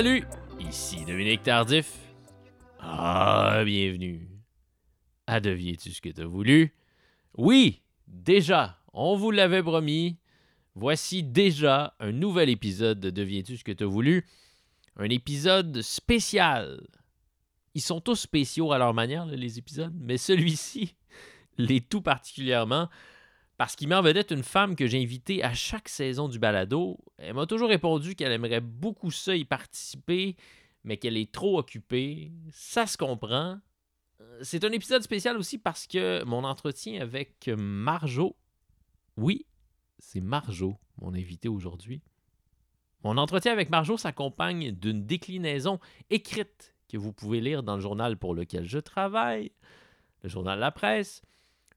Salut, ici Dominique Tardif. Ah, bienvenue. À deviens-tu ce que t'as voulu? Oui, déjà, on vous l'avait promis. Voici déjà un nouvel épisode de Deviens-tu ce que t'as voulu? Un épisode spécial. Ils sont tous spéciaux à leur manière, les épisodes, mais celui-ci l'est tout particulièrement parce qu'il met en vedette une femme que j'ai invitée à chaque saison du balado. Elle m'a toujours répondu qu'elle aimerait beaucoup ça y participer, mais qu'elle est trop occupée. Ça se comprend. C'est un épisode spécial aussi parce que mon entretien avec Marjo, oui, c'est Marjo, mon invité aujourd'hui. Mon entretien avec Marjo s'accompagne d'une déclinaison écrite que vous pouvez lire dans le journal pour lequel je travaille, le journal La Presse.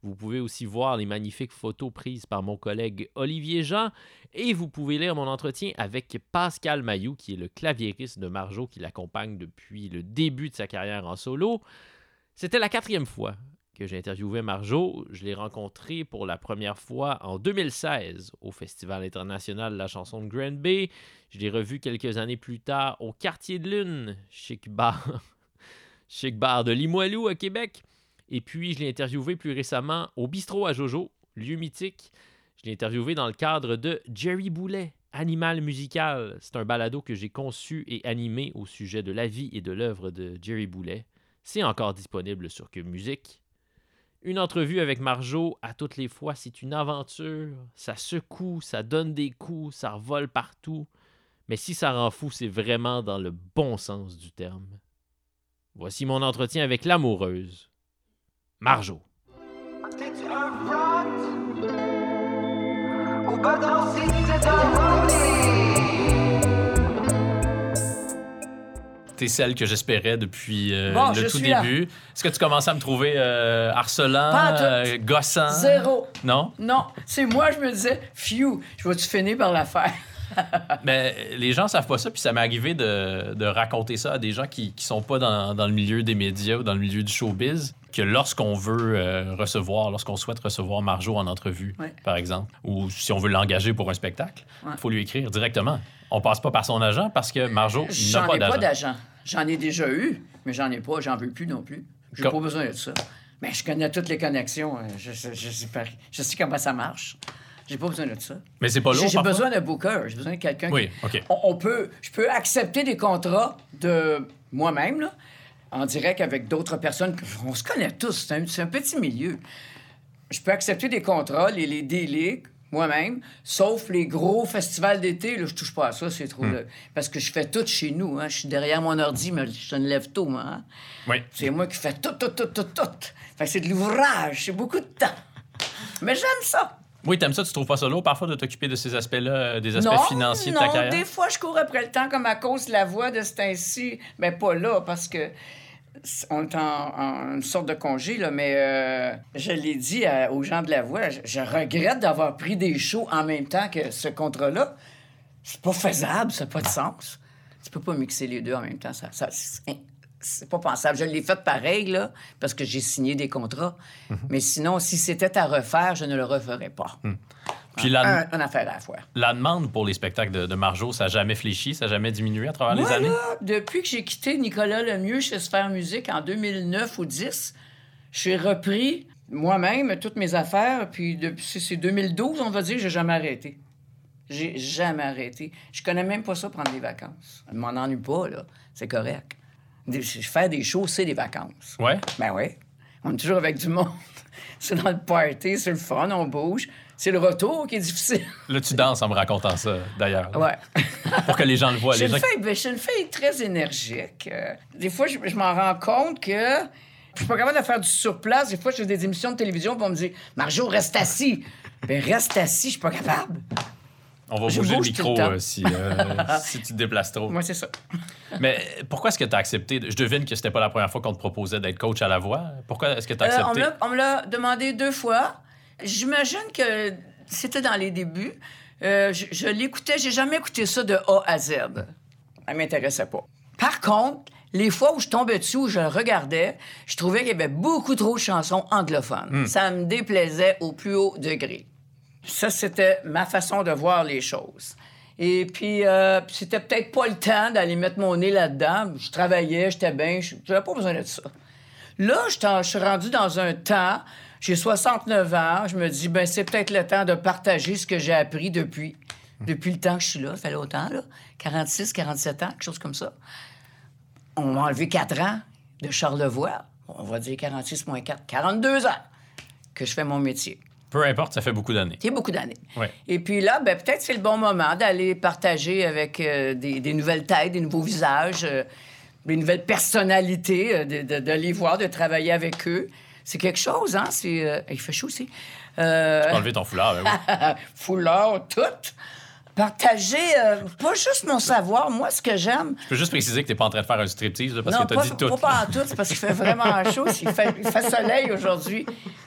Vous pouvez aussi voir les magnifiques photos prises par mon collègue Olivier Jean et vous pouvez lire mon entretien avec Pascal Mayou, qui est le claviériste de Marjo qui l'accompagne depuis le début de sa carrière en solo. C'était la quatrième fois que j'ai interviewé Marjo. Je l'ai rencontré pour la première fois en 2016 au Festival international de la chanson de Grand Bay. Je l'ai revu quelques années plus tard au Quartier de Lune, chic bar, chic bar de Limoilou à Québec. Et puis, je l'ai interviewé plus récemment au Bistrot à Jojo, lieu mythique. Je l'ai interviewé dans le cadre de Jerry Boulet, Animal musical. C'est un balado que j'ai conçu et animé au sujet de la vie et de l'œuvre de Jerry Boulet. C'est encore disponible sur Que Musique. Une entrevue avec Marjo, à toutes les fois, c'est une aventure. Ça secoue, ça donne des coups, ça revole partout. Mais si ça rend fou, c'est vraiment dans le bon sens du terme. Voici mon entretien avec l'amoureuse, Marjo. T'es celle que j'espérais depuis euh, Bon, le je tout début. Est-ce que tu commences à me trouver euh, harcelant, euh, gossant? Zéro. Non? Non, c'est moi, je me disais, phew, je vais-tu finir par la faire? Mais les gens savent pas ça, puis ça m'est arrivé de, de raconter ça à des gens qui, qui sont pas dans, dans le milieu des médias ou dans le milieu du showbiz, que lorsqu'on veut euh, recevoir, lorsqu'on souhaite recevoir Marjo en entrevue, Ouais. par exemple, ou si on veut l'engager pour un spectacle, il Ouais. faut lui écrire directement. On passe pas par son agent parce que Marjo n'a J'en pas ai pas d'agent. d'agent. J'en ai déjà eu, mais j'en ai pas, j'en veux plus non plus. J'ai Com- pas besoin de ça. Mais je connais toutes les connexions. euh, Je, je, je sais, pas- je sais comment ça marche. J'ai pas besoin de ça. Mais c'est pas lourd, J'ai besoin d'un booker. J'ai besoin de quelqu'un Oui, qui... OK. On, on peut, je peux accepter des contrats de moi-même, là, en direct avec d'autres personnes. On se connaît tous. C'est un, petit milieu. Je peux accepter des contrats, les, les délais, moi-même, sauf les gros festivals d'été. Là, je touche pas à ça, c'est trop. là, parce que je fais tout chez nous. Hein. Je suis derrière mon ordi, mais je me lève tôt, moi. hein. Oui. C'est moi qui fais tout, tout, tout, tout, tout. Fait c'est de l'ouvrage, c'est beaucoup de temps. Mais j'aime ça. Oui, t'aimes ça, tu trouves pas ça lourd parfois de t'occuper de ces aspects-là, euh, des aspects non, financiers de non, ta carrière? des fois, je cours après le temps comme à cause de la voix de ce temps-ci. Mais pas là, parce que on est en, une sorte de congé, là, mais euh, je l'ai dit à- aux gens de la voix, je, je regrette d'avoir pris des shows en même temps que ce contrat-là. C'est pas faisable, ça n'a pas de sens. Tu peux pas mixer les deux en même temps. Ça, ça- c'est c'est pas pensable. Je l'ai fait pareil, là, parce que j'ai signé des contrats. Mhm. Mais sinon, si c'était à refaire, je ne le referais pas. Puis la, Un, une affaire à la fois. la demande pour les spectacles de, de Marjo, ça n'a jamais fléchi, ça n'a jamais diminué à travers les Moi, années? là, depuis que j'ai quitté Nicolas Lemieux chez Sphère Musique en 2009 ou 10, j'ai repris moi-même toutes mes affaires, puis depuis c'est 2012, on va dire, j'ai jamais arrêté. J'ai jamais arrêté. Je connais même pas ça, prendre des vacances. Je m'en ennuie pas, là. C'est correct. Des- Faire des shows, c'est des vacances. Ouais? Ben oui. On est toujours avec du monde. C'est dans le party, c'est le fun, on bouge. C'est le retour qui est difficile. Là, tu danses en me racontant ça, d'ailleurs. Ouais. Pour que les gens le voient. Je Les suis, gens... une fille, ben, je très énergique. Euh, des fois, je, je m'en rends compte que je suis pas capable de faire du surplace. Des fois, je fais des émissions de télévision pour me dire Marjo, reste assis. Ben, reste assis, je suis pas capable. On va je bouger le bouge micro le euh, si, euh, si tu te déplaces trop. Moi, c'est ça. Mais pourquoi est-ce que tu as accepté? Je devine que c'était pas la première fois qu'on te proposait d'être coach à la voix. Pourquoi est-ce que tu as Euh, accepté? on me l'a demandé deux fois. J'imagine que c'était dans les débuts. Euh, je je l'écoutais, j'ai jamais écouté ça de A à Z. Ça m'intéressait pas. Par contre, les fois où je tombais dessus, où je le regardais, je trouvais qu'il y avait beaucoup trop de chansons anglophones. Ça me déplaisait au plus haut degré. Ça, c'était ma façon de voir les choses. Et puis, euh, puis c'était peut-être pas le temps d'aller mettre mon nez là-dedans. Je travaillais, j'étais bien, j'avais pas besoin de ça. Là, je suis rendu dans un temps, j'ai 69 ans, je me dis, ben c'est peut-être le temps de partager ce que j'ai appris depuis, depuis le temps que je suis là. Ça fait longtemps, là. 46, 47 ans, quelque chose comme ça. On m'a enlevé 4 ans de Charlevoix. On va dire 46 moins 4, 42 ans que je fais mon métier. Peu importe, ça fait beaucoup d'années. C'est beaucoup d'années. Ouais. Et puis là, ben, peut-être c'est le bon moment d'aller partager avec euh, des, des nouvelles têtes, des nouveaux visages, euh, des nouvelles personnalités, euh, de, de- de les voir, de travailler avec eux. C'est quelque chose, hein? C'est, il fait chaud aussi. Tu peux enlever ton foulard, ben oui. foulard, tout. Partager, euh, pas juste mon savoir. Moi, ce que j'aime, Je peux juste préciser que t'es pas en train de faire un striptease, là, parce non, que t'as pas, dit tout. pas, pas en tout, c'est parce qu'il fait vraiment chaud. Il fait, il fait soleil aujourd'hui.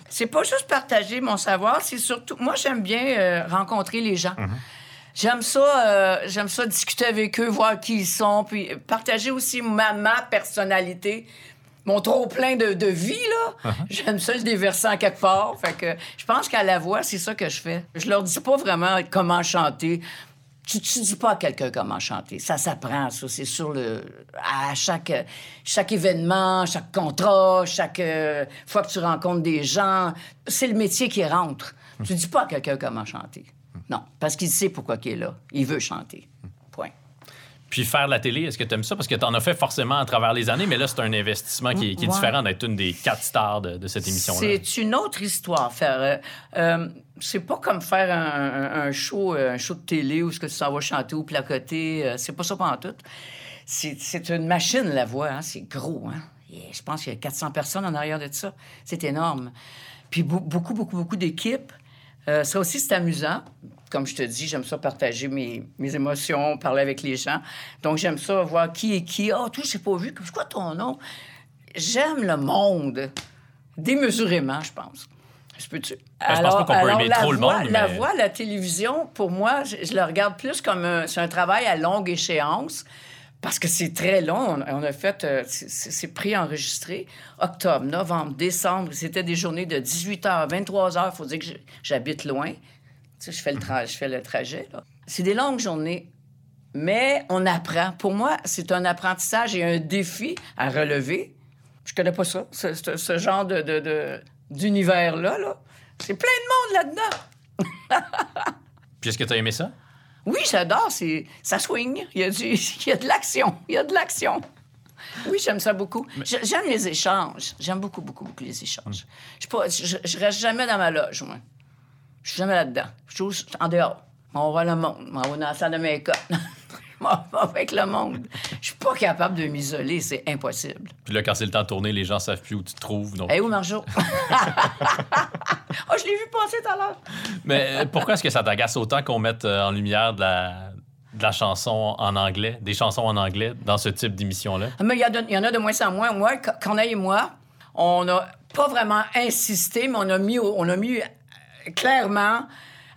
C'est pas juste partager mon savoir, c'est surtout. Moi, j'aime bien euh, rencontrer les gens. J'aime ça, euh, j'aime ça discuter avec eux, voir qui ils sont, puis partager aussi ma, ma personnalité, mon trop plein de, de vie là. J'aime ça le déverser en quelque part. Fait que je pense qu'à la voix, c'est ça que je fais. Je leur dis pas vraiment comment chanter. Tu, tu dis pas à quelqu'un comment chanter. Ça s'apprend, ça. C'est sur le. À chaque, chaque événement, chaque contrat, chaque euh, fois que tu rencontres des gens. C'est le métier qui rentre. Tu dis pas à quelqu'un comment chanter. Non, parce qu'il sait pourquoi il est là. Il veut chanter. Point. Puis faire la télé, est-ce que t'aimes ça? Parce que t'en as fait forcément à travers les années, mais là, c'est un investissement qui, est- qui est Ouais. différent d'être une des quatre stars de, de cette émission-là. C'est une autre histoire. Faire, euh, euh, c'est pas comme faire un, show, euh, un show de télé où ce que tu s'en vas chanter ou placoter. c'est pas ça pendant tout. C'est, une machine, la voix. hein, C'est gros. Hein? Et je pense qu'il y a 400 personnes en arrière de ça. C'est énorme. Puis beau- beaucoup, beaucoup, beaucoup d'équipes. Euh, ça aussi, c'est amusant. Comme je te dis, j'aime ça partager mes, mes émotions, parler avec les gens. Donc, j'aime ça voir qui est qui. Ah, toi, je t'ai pas vu. C'est quoi ton nom? J'aime le monde. Démesurément, je pense. Je peux-tu? Ben, je pense pas qu'on peut aimer la trop le monde, La mais- voix, la télévision, pour moi, je, je le regarde plus comme un, c'est un travail à longue échéance. Parce que c'est très long. On, a fait, euh, c'est- c'est c'est pré-enregistré. Octobre, novembre, décembre, c'était des journées de 18h à 23h. Il faut dire que j'habite loin. Tu sais, je fais le, tra- je fais le trajet. C'est des longues journées. Mais on apprend. Pour moi, c'est un apprentissage et un défi à relever. Je connais pas ça, ce, ce- ce genre de, d'univers-là. Là. C'est plein de monde là-dedans. Puis est-ce que t'as aimé ça? Oui, j'adore. C'est... Ça swing. Il y, a du... Il y a de l'action. Il y a de l'action. Oui, j'aime ça beaucoup. J'ai- J'aime les échanges. J'aime beaucoup, beaucoup, beaucoup les échanges. Pas- je, je reste jamais dans ma loge, moi. Je suis jamais là-dedans. Je suis toujours en dehors. On voit le monde. On va dans la salle de make-up. Avec le monde. Je suis pas capable de m'isoler. C'est impossible. Puis là, quand c'est le temps de tourner, les gens savent plus où tu te trouves. Donc... Hé, où Marjo? oh, je l'ai vu passer tout à l'heure. Mais euh, pourquoi est-ce que ça t'agace autant qu'on mette euh, en lumière de la, de la chanson en anglais, des chansons en anglais dans ce type d'émission-là? Mais il y, a y en a de moins en moins. Moi, Corneille et moi, on n'a pas vraiment insisté, mais on a mis, on a mis clairement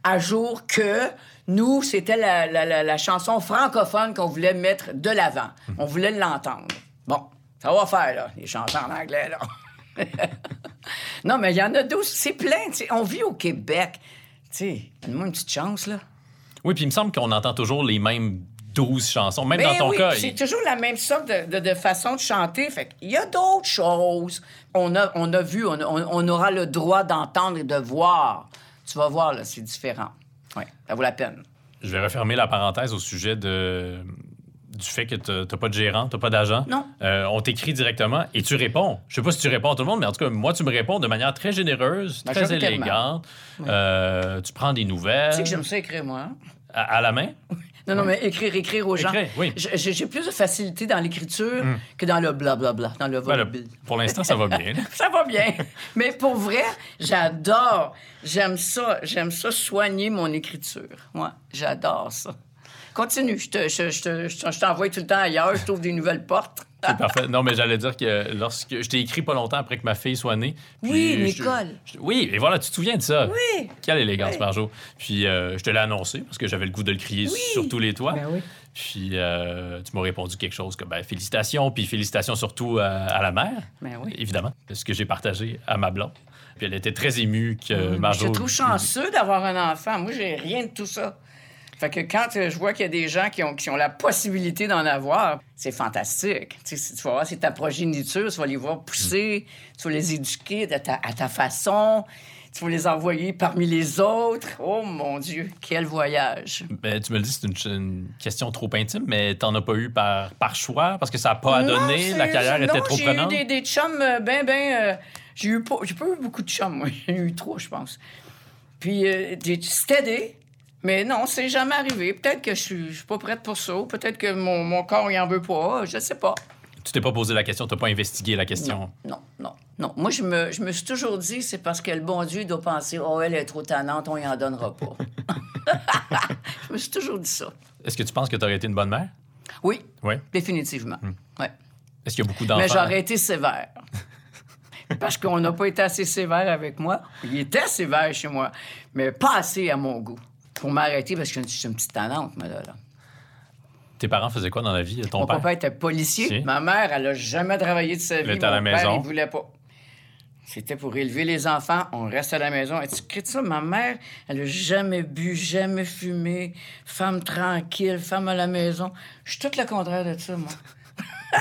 à jour que nous, c'était la, la- la- la chanson francophone qu'on voulait mettre de l'avant. On voulait l'entendre. Bon, ça va faire, là, les chansons en anglais, là. non, mais il y en a d'autres. C'est plein. On vit au Québec. Tu sais, donne-moi une petite chance, là. Oui, puis il me semble qu'on entend toujours les mêmes 12 chansons. Même dans Ben ton oui, cas, c'est il- toujours la même sorte de, de- de façon de chanter. Fait qu'il y a d'autres choses. On a, on a vu, on, a- on- on aura le droit d'entendre et de voir. Tu vas voir, là, c'est différent. Oui, ça vaut la peine. je vais refermer la parenthèse au sujet de du fait que t'as t'as pas de gérant, t'as pas d'agent. Non. Euh, on t'écrit directement et tu réponds. Je sais pas si tu réponds à tout le monde, mais en tout cas, moi, tu me réponds de manière très généreuse, très Majoritairement. élégante. Euh, tu prends des nouvelles Tu sais que j'aime ça écrire, moi. hein? à, à la main? Non, non, mais écrire, écrire aux gens. Écrire, oui. J'ai- plus de facilité dans l'écriture que dans le blablabla, dans le Ben volubile. pour l'instant, ça va bien. Ça va bien. Mais pour vrai, j'adore. J'aime ça. J'aime ça soigner mon écriture. Moi, j'adore ça. Continue. Je te- je- je te- je je t'envoie tout le temps ailleurs. Je trouve des nouvelles portes. C'est parfait. Non, mais j'allais dire que lorsque je t'ai écrit pas longtemps après que ma fille soit née. puis Oui, je- Nicole. je- oui, et voilà, tu te souviens de ça. Oui. Quelle élégance, Oui. Marjo. Puis euh, je te l'ai annoncé parce que j'avais le goût de le crier sur tous les toits. Ben oui. Puis euh, tu m'as répondu quelque chose comme ben, félicitations, puis félicitations surtout à, à la mère, Ben oui. évidemment, ce que j'ai partagé à ma blonde. Puis elle était très émue que Je Marjo. te trouve chanceux d'avoir un enfant. Moi, j'ai rien de tout ça. Fait que quand euh, je vois qu'il y a des gens qui ont, qui ont la possibilité d'en avoir, c'est fantastique. Tu sais, tu vas voir, c'est ta progéniture, tu vas les voir pousser, tu vas les éduquer à ta, à ta façon, tu vas les envoyer parmi les autres. Oh mon Dieu, quel voyage! Ben, tu me le dis, c'est une, une question trop intime, mais t'en as pas eu par, par choix parce que ça n'a pas à Non, donner, la carrière non, était trop j'ai prenante. eu des, des chums euh, ben, ben... euh, j'ai eu pas, j'ai pas eu beaucoup de chums, moi. J'ai eu trois, je pense. Puis, euh, des- mais non, c'est jamais arrivé. Peut-être que je suis, je suis pas prête pour ça. Peut-être que mon, mon corps, il en veut pas. Je sais pas. Tu t'es pas posé la question, t'as pas investigué la question? Non, non, non. Moi, je me, je me suis toujours dit, c'est parce que le bon Dieu doit penser, oh, elle est trop tannante, on y en donnera pas. je me suis toujours dit ça. Est-ce que tu penses que tu aurais été une bonne mère? Oui, Oui? définitivement. Ouais. Est-ce qu'il y a beaucoup d'enfants? Mais j'aurais été sévère. Parce qu'on n'a pas été assez sévère avec moi. Il était sévère chez moi, mais pas assez à mon goût. Pour m'arrêter, parce que je suis une petite tannante, moi, là. là. Tes parents faisaient quoi dans la vie? Ton Mon père? papa était policier. Si. Ma mère, elle a jamais travaillé de sa vie. était à la Mon père, maison. il voulait pas. C'était pour élever les enfants. On reste à la maison. Et tu crées ça? Ma mère, elle a jamais bu, jamais fumé. Femme tranquille, femme à la maison. Je suis tout le contraire de ça, moi.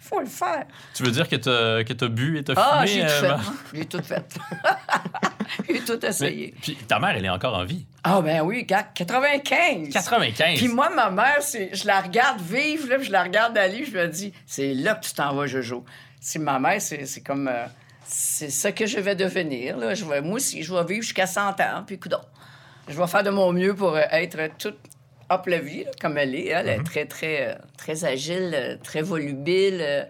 Faut le faire. Tu veux dire que t'as que t'as bu et t'as Ah, fumé? j'ai tout euh, fait. J'ai tout fait. j'ai tout Mais- essayé. puis ta mère, elle est encore en vie. Ah, ben oui, gars, 95. 95. Puis moi, ma mère, c'est, je la regarde vivre, là, puis je la regarde aller, je me dis, c'est là que tu t'en vas, Jojo. Si ma mère, c'est, c'est comme. euh, c'est ça que je vais devenir. Là. Je vais, moi aussi, je vais vivre jusqu'à 100 ans, puis coudonc. Je vais faire de mon mieux pour euh, être toute up la vie, là, comme elle est. Elle est très, très, euh, très agile, très volubile. elle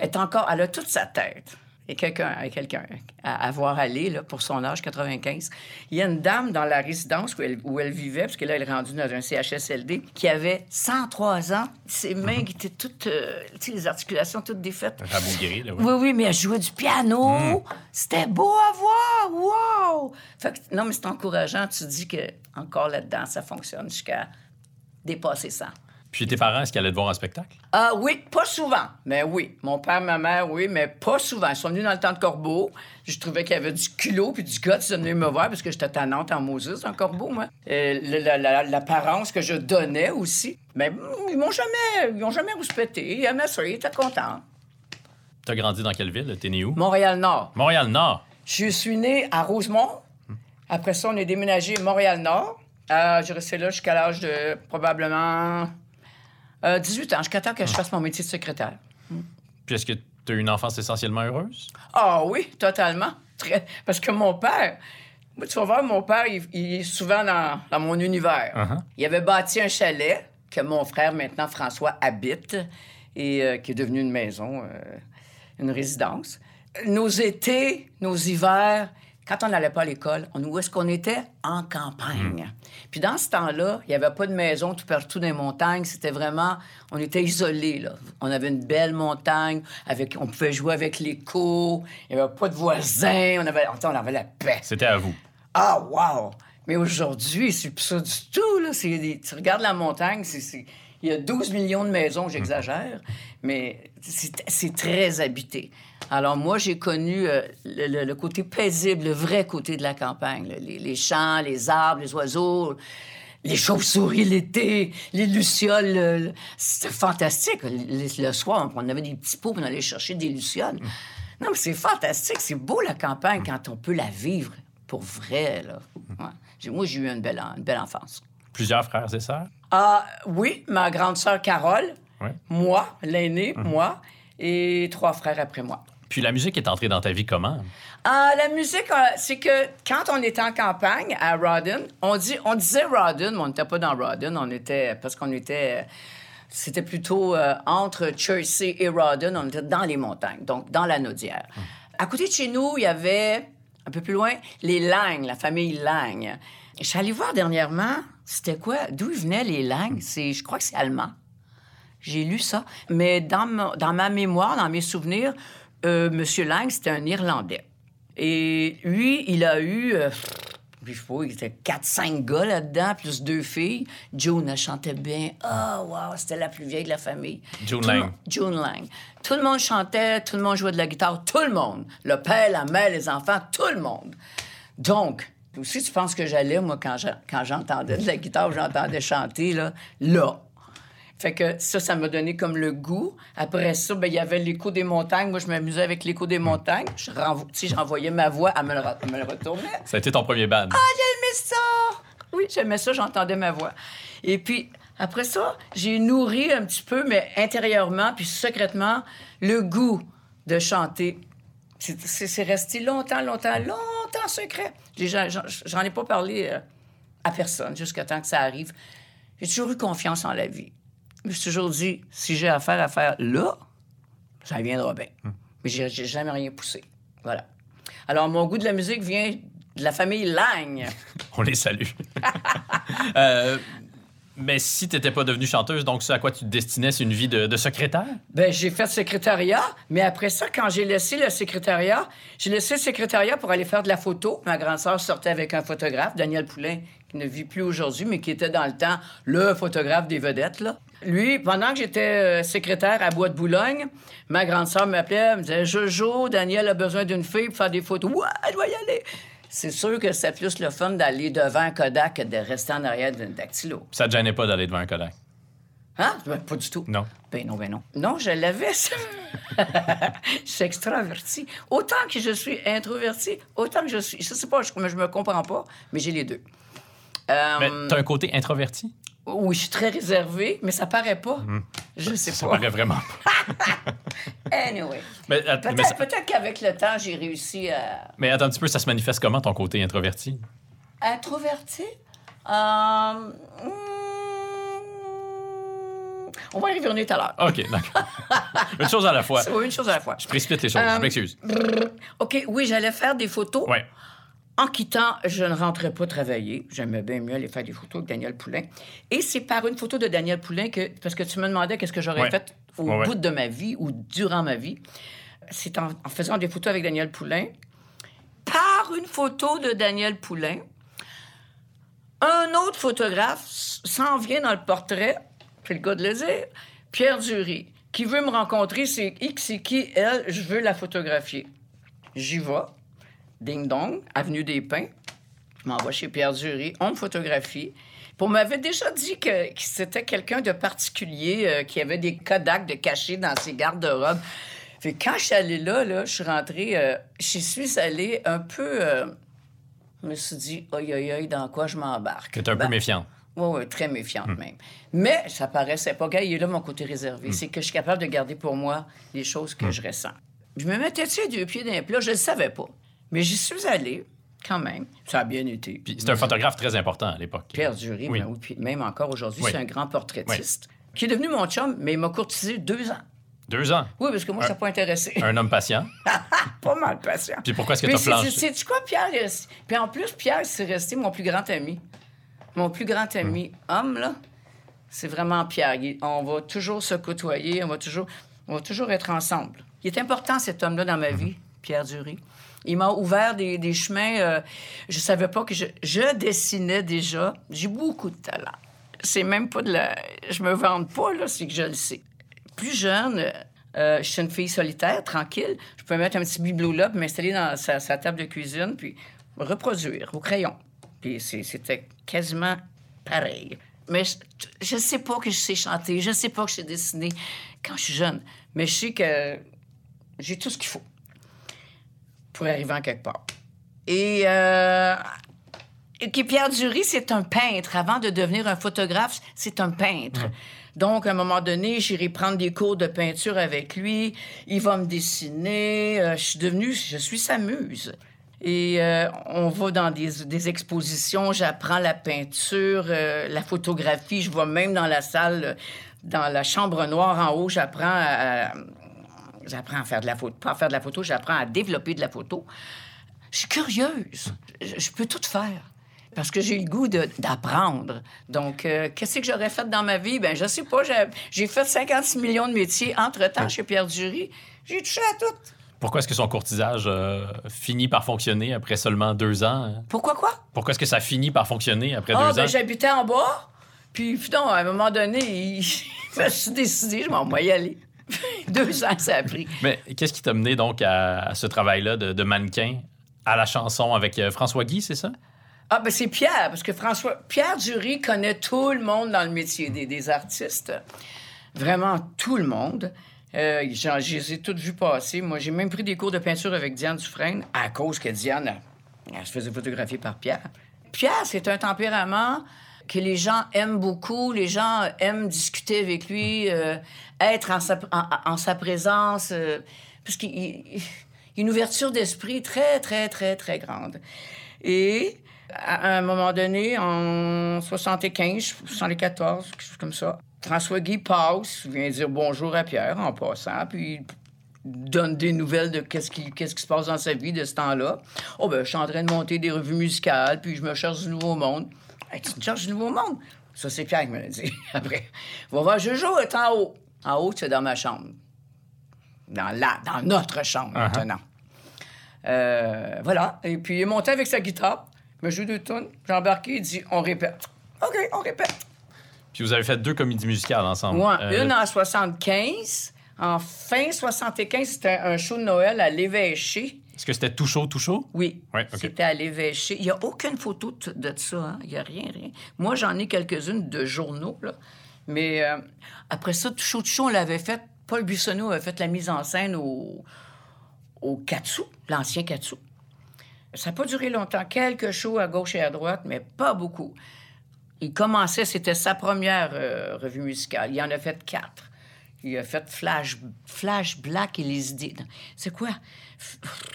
est encore. Elle a toute sa tête. Et quelqu'un, et quelqu'un à, à voir aller là, pour son âge, 95. Il y a une dame dans la résidence où elle, où elle vivait, parce que là, elle est rendue dans un CHSLD, qui avait 103 ans. Ses mains qui étaient toutes, euh, tu sais, les articulations toutes défaites. Rabougri, là, ouais. Oui, oui, mais elle jouait du piano. C'était beau à voir. Wow! Fait que, non, mais c'est encourageant. Tu dis que encore là-dedans, ça fonctionne jusqu'à dépasser ça. Puis tes parents, est-ce qu'ils allaient te voir en spectacle? Ah oui, pas souvent. Mais oui. Mon père, ma mère, oui, mais pas souvent. Ils sont venus dans le temps de Corbeau. Je trouvais qu'il y avait du culot puis du guts de venir me voir parce que j'étais tannante en Moses, en Corbeau, moi. L'apparence que je donnais aussi. Mais mm, ils m'ont jamais, ils m'ont jamais rouspété. Ils aimaient ça, ils étaient contents. T'as grandi dans quelle ville? T'es né où? Montréal-Nord. Montréal-Nord. Je suis né à Rosemont. Après ça, on est déménagé à Montréal-Nord. Euh, j'ai resté là jusqu'à l'âge de probablement euh, 18 ans, jusqu'à temps que je fasse mon métier de secrétaire. Puis est-ce que t'as eu une enfance essentiellement heureuse? Ah oui, totalement. Très... Parce que mon père, moi, tu vas voir, mon père, il, il est souvent dans, dans mon univers. Uh-huh. Il avait bâti un chalet que mon frère, maintenant François, habite et euh, qui est devenu une maison, euh, une résidence. Nos étés, nos hivers, quand on n'allait pas à l'école, on, où est-ce qu'on était? En campagne. Puis dans ce temps-là, il n'y avait pas de maison tout partout dans les montagnes. C'était vraiment... On était isolés, là. On avait une belle montagne, avec, on pouvait jouer avec l'écho, il n'y avait pas de voisins, on avait, on avait la paix. C'était à vous. Ah, wow! Mais aujourd'hui, c'est plus ça du tout. Là. Tu regardes la montagne, c'est, c'est- il y a 12 millions de maisons, j'exagère, mais c'est, très habité. Alors moi, j'ai connu euh, le, côté paisible, le vrai côté de la campagne. là. Les, les champs, les arbres, les oiseaux, les chauves-souris l'été, les lucioles. le- C'était fantastique. Le, le soir, on avait des petits pots, on allait chercher des lucioles. Non, mais c'est fantastique. C'est beau, la campagne, quand on peut la vivre pour vrai. Là. Ouais. J'ai- Moi, j'ai eu une belle, en- une belle enfance. Plusieurs frères et sœurs? Ah, oui, ma grande sœur Carole, Ouais. moi, l'aîné, moi, et trois frères après moi. Puis la musique est entrée dans ta vie comment? Ah, la musique, euh, c'est que quand on était en campagne à Rawdon, on, dit, on disait Rawdon, mais on n'était pas dans Rawdon, on était, parce qu'on était, euh, c'était plutôt euh, entre Chelsea et Rawdon, on était dans les montagnes, donc dans la Naudière. À côté de chez nous, il y avait, un peu plus loin, les Lang, la famille Lang. Je suis allée voir dernièrement, c'était quoi, d'où venaient les Lang? C'est, je crois que c'est allemand. J'ai lu ça. Mais dans, ma- dans ma mémoire, dans mes souvenirs, euh, M. Lang, c'était un Irlandais. Et lui, il a eu, euh, je sais pas, il était 4-5 gars là-dedans, plus deux filles. June, elle chantait bien. Ah, wow, c'était la plus vieille de la famille. June Tout Lang. June Lang. Tout le monde chantait, tout le monde jouait de la guitare, tout le monde. Le père, la mère, les enfants, tout le monde. Donc, Aussi, tu penses que j'allais, moi, quand j'en- quand j'entendais de la guitare, j'entendais chanter, là, là. Fait que ça, ça m'a donné comme le goût. Après ça, ben, il y avait l'écho des montagnes. Moi, je m'amusais avec l'écho des montagnes. Je renvo- j'envoyais ma voix, elle me le, re- elle me le retournait. Ça a été ton premier band. J'aimais ça! Oui, j'aimais ça, j'entendais ma voix. Et puis, après ça, j'ai nourri un petit peu, mais intérieurement, puis secrètement, le goût de chanter. C'est- C'est c'est resté longtemps, longtemps, longtemps secret. J'ai- J'en j'en ai pas parlé euh, à personne jusqu'à temps que ça arrive. J'ai toujours eu confiance en la vie. Je me suis toujours dit, si j'ai affaire à faire là, ça viendra bien. Mais j'ai j'ai jamais rien poussé. Voilà. Alors, mon goût de la musique vient de la famille Lagne. On les salue. Euh, mais si tu n'étais pas devenue chanteuse, donc ce à quoi tu te destinais, c'est une vie de, secrétaire? Ben, j'ai fait secrétariat, mais après ça, quand j'ai laissé le secrétariat, j'ai laissé le secrétariat pour aller faire de la photo. Ma grande sœur sortait avec un photographe, Daniel Poulain, qui ne vit plus aujourd'hui, mais qui était dans le temps le photographe des vedettes. Lui, pendant que j'étais euh, secrétaire à Bois de Boulogne, ma grande sœur m'appelait, me disait Jojo, Daniel a besoin d'une fille pour faire des photos. Ouais, je vais y aller. C'est sûr que c'est plus le fun d'aller devant un Kodak que de rester en arrière d'un dactylo. Ça te gênait pas d'aller devant un Kodak? Hein? Ben, pas du tout. Non. Ben non, ben non. Non, je l'avais, ça. je suis extraverti. Autant que je suis introverti, autant que je suis... Je sais pas, je, je me comprends pas, mais j'ai les deux. Euh, Mais t'as un côté introverti? Oui, je suis très réservé, mais ça paraît pas. Je sais Ça pas. paraît vraiment pas. Anyway. Mais, Peut-être ça- qu'avec le temps, j'ai réussi à... mais attends un petit peu, ça se manifeste comment ton côté introverti? Introverti? Euh, hmm, On va y revenir tout à l'heure. OK, d'accord. une chose à la fois. Oui, une chose à la fois. Je précipite les choses, Euh, je m'excuse. OK, oui, j'allais faire des photos. Ouais. En quittant, je ne rentrais pas travailler. J'aimais bien mieux aller faire des photos avec Daniel Poulain. Et c'est par une photo de Daniel Poulain que, parce que tu me demandais qu'est-ce que j'aurais Ouais. fait au Ouais, bout de ma vie ou durant ma vie. C'est en, en faisant des photos avec Daniel Poulain. Par une photo de Daniel Poulain, un autre photographe s'en vient dans le portrait, c'est le cas de le dire, Pierre Dury, qui veut me rencontrer, c'est X, c'est qui, elle, je veux la photographier. J'y vais. Ding dong, avenue des Pins. Je m'envoie chez Pierre Dury, on me photographie. Puis on m'avait déjà dit que, que c'était quelqu'un de particulier, euh, qui avait des Kodak de cachés dans ses garde-robes. Fait que quand je suis allée là, là je suis rentrée, euh, j'y suis allée un peu... euh, je me suis dit, aïe, aïe, aïe, dans quoi je m'embarque? T'es un peu Ben, méfiant. oui, oui, très méfiante même. Mais ça paraissait pas. Gars, il est là mon côté réservé. C'est que je suis capable de garder pour moi les choses que je ressens. Je me mettais tu sais, deux pieds d'un plat, je le savais pas. Mais j'y suis allée quand même. Ça a bien été. Puis c'est un photographe très important à l'époque. Pierre Dury, Oui. ben oui, puis même encore aujourd'hui, Oui. c'est un grand portraitiste qui est devenu mon chum, mais il m'a courtisé deux ans. Deux ans? Oui, parce que moi, ça n'a pas intéressé. Un homme patient? pas mal patient. Puis pourquoi est-ce que t'as c'est- planché? c'est- quoi, Pierre? est Puis en plus, Pierre, c'est resté mon plus grand ami. Mon plus grand ami homme, là, c'est vraiment Pierre. On va toujours se côtoyer, on va toujours, on va toujours être ensemble. Il est important, cet homme-là, dans ma vie, Pierre Dury. Il m'a ouvert des, chemins. euh, je savais pas que je, je dessinais déjà. J'ai beaucoup de talent. C'est même pas de la... Je me vante pas, là, c'est que je le sais. Plus jeune, euh, je suis une fille solitaire, tranquille. Je peux mettre un petit bibelot là, puis m'installer dans sa, table de cuisine, puis reproduire au crayon. Puis c'était quasiment pareil. Mais je, je sais pas que je sais chanter, je sais pas que je sais dessiner quand je suis jeune, mais je sais que j'ai tout ce qu'il faut pour arriver en quelque part. Et, euh, et Pierre Dury, c'est un peintre. Avant de devenir un photographe, c'est un peintre. Donc, à un moment donné, j'irai prendre des cours de peinture avec lui. Il va me dessiner. Euh, je suis devenue, je suis sa muse. Et euh, on va dans des, des expositions, j'apprends la peinture, euh, la photographie. Je vais même dans la salle, dans la chambre noire en haut, j'apprends à, j'apprends à faire de la photo. Pas à faire de la photo, j'apprends à développer de la photo. Je suis curieuse. Je, je peux tout faire. Parce que j'ai le goût d'apprendre. Donc, euh, qu'est-ce que j'aurais fait dans ma vie? Ben, je sais pas. J'ai- fait 56 millions de métiers entre-temps chez Pierre Dury. J'ai touché à tout. Pourquoi est-ce que son courtisage euh, finit par fonctionner après seulement deux ans? hein? Pourquoi quoi? Pourquoi est-ce que ça finit par fonctionner après Ah, deux ben, ans? j'habitais en bas. Puis, putain, à un moment donné, il... je me suis décidé, je m'en vais y aller. Deux ans, ça a pris. Mais qu'est-ce qui t'a mené donc à, à ce travail-là de, de mannequin à la chanson avec euh, François Guy, c'est ça? Ah, ben c'est Pierre, parce que François... Pierre Dury connaît tout le monde dans le métier des, des artistes. Vraiment tout le monde. Euh, je les ai toutes vues passer. Moi, j'ai même pris des cours de peinture avec Diane Dufresne à cause que Diane, elle, elle se faisait photographier par Pierre. Pierre, c'est un tempérament que les gens aiment beaucoup. Les gens aiment discuter avec lui, euh, être en sa, en, en sa présence, euh, parce qu'il une ouverture d'esprit très, très, très, très grande. Et à un moment donné, en 75, 74, quelque chose comme ça, François Guy passe, vient dire bonjour à Pierre en passant, puis il donne des nouvelles de qu'est-ce qui, qu'est-ce qui se passe dans sa vie de ce temps-là. Oh, ben, je suis en train de monter des revues musicales, puis je me cherche du nouveau monde. Hey, tu cherches du nouveau monde? Ça, c'est Pierre qui me l'a dit. Après, va voir Jojo, est en haut. En haut, c'est dans ma chambre. Dans, la, dans notre chambre, maintenant. Euh, voilà. Et puis, il est monté avec sa guitare, il me joue deux tonnes. J'ai embarqué, il dit on répète. OK, on répète. Puis vous avez fait deux comédies musicales ensemble. Ouais, Euh, une en 75. En fin 75, c'était un show de Noël à l'Évêché. Est-ce que c'était tout chaud, tout chaud? Oui, Ouais, c'était à l'Évêché. Il n'y a aucune photo de, ça. hein. Il n'y a rien, rien. Moi, j'en ai quelques-unes de journaux. Là. Mais euh, après ça, tout chaud, tout chaud, on l'avait fait. Paul Buissonneau avait fait la mise en scène au, au Katsu, l'ancien Katsu. Ça n'a pas duré longtemps. Quelques shows à gauche et à droite, mais pas beaucoup. Il commençait, c'était sa première euh, revue musicale. Il en a fait quatre. Il a fait Flash, Flash Black et les idées. C'est quoi?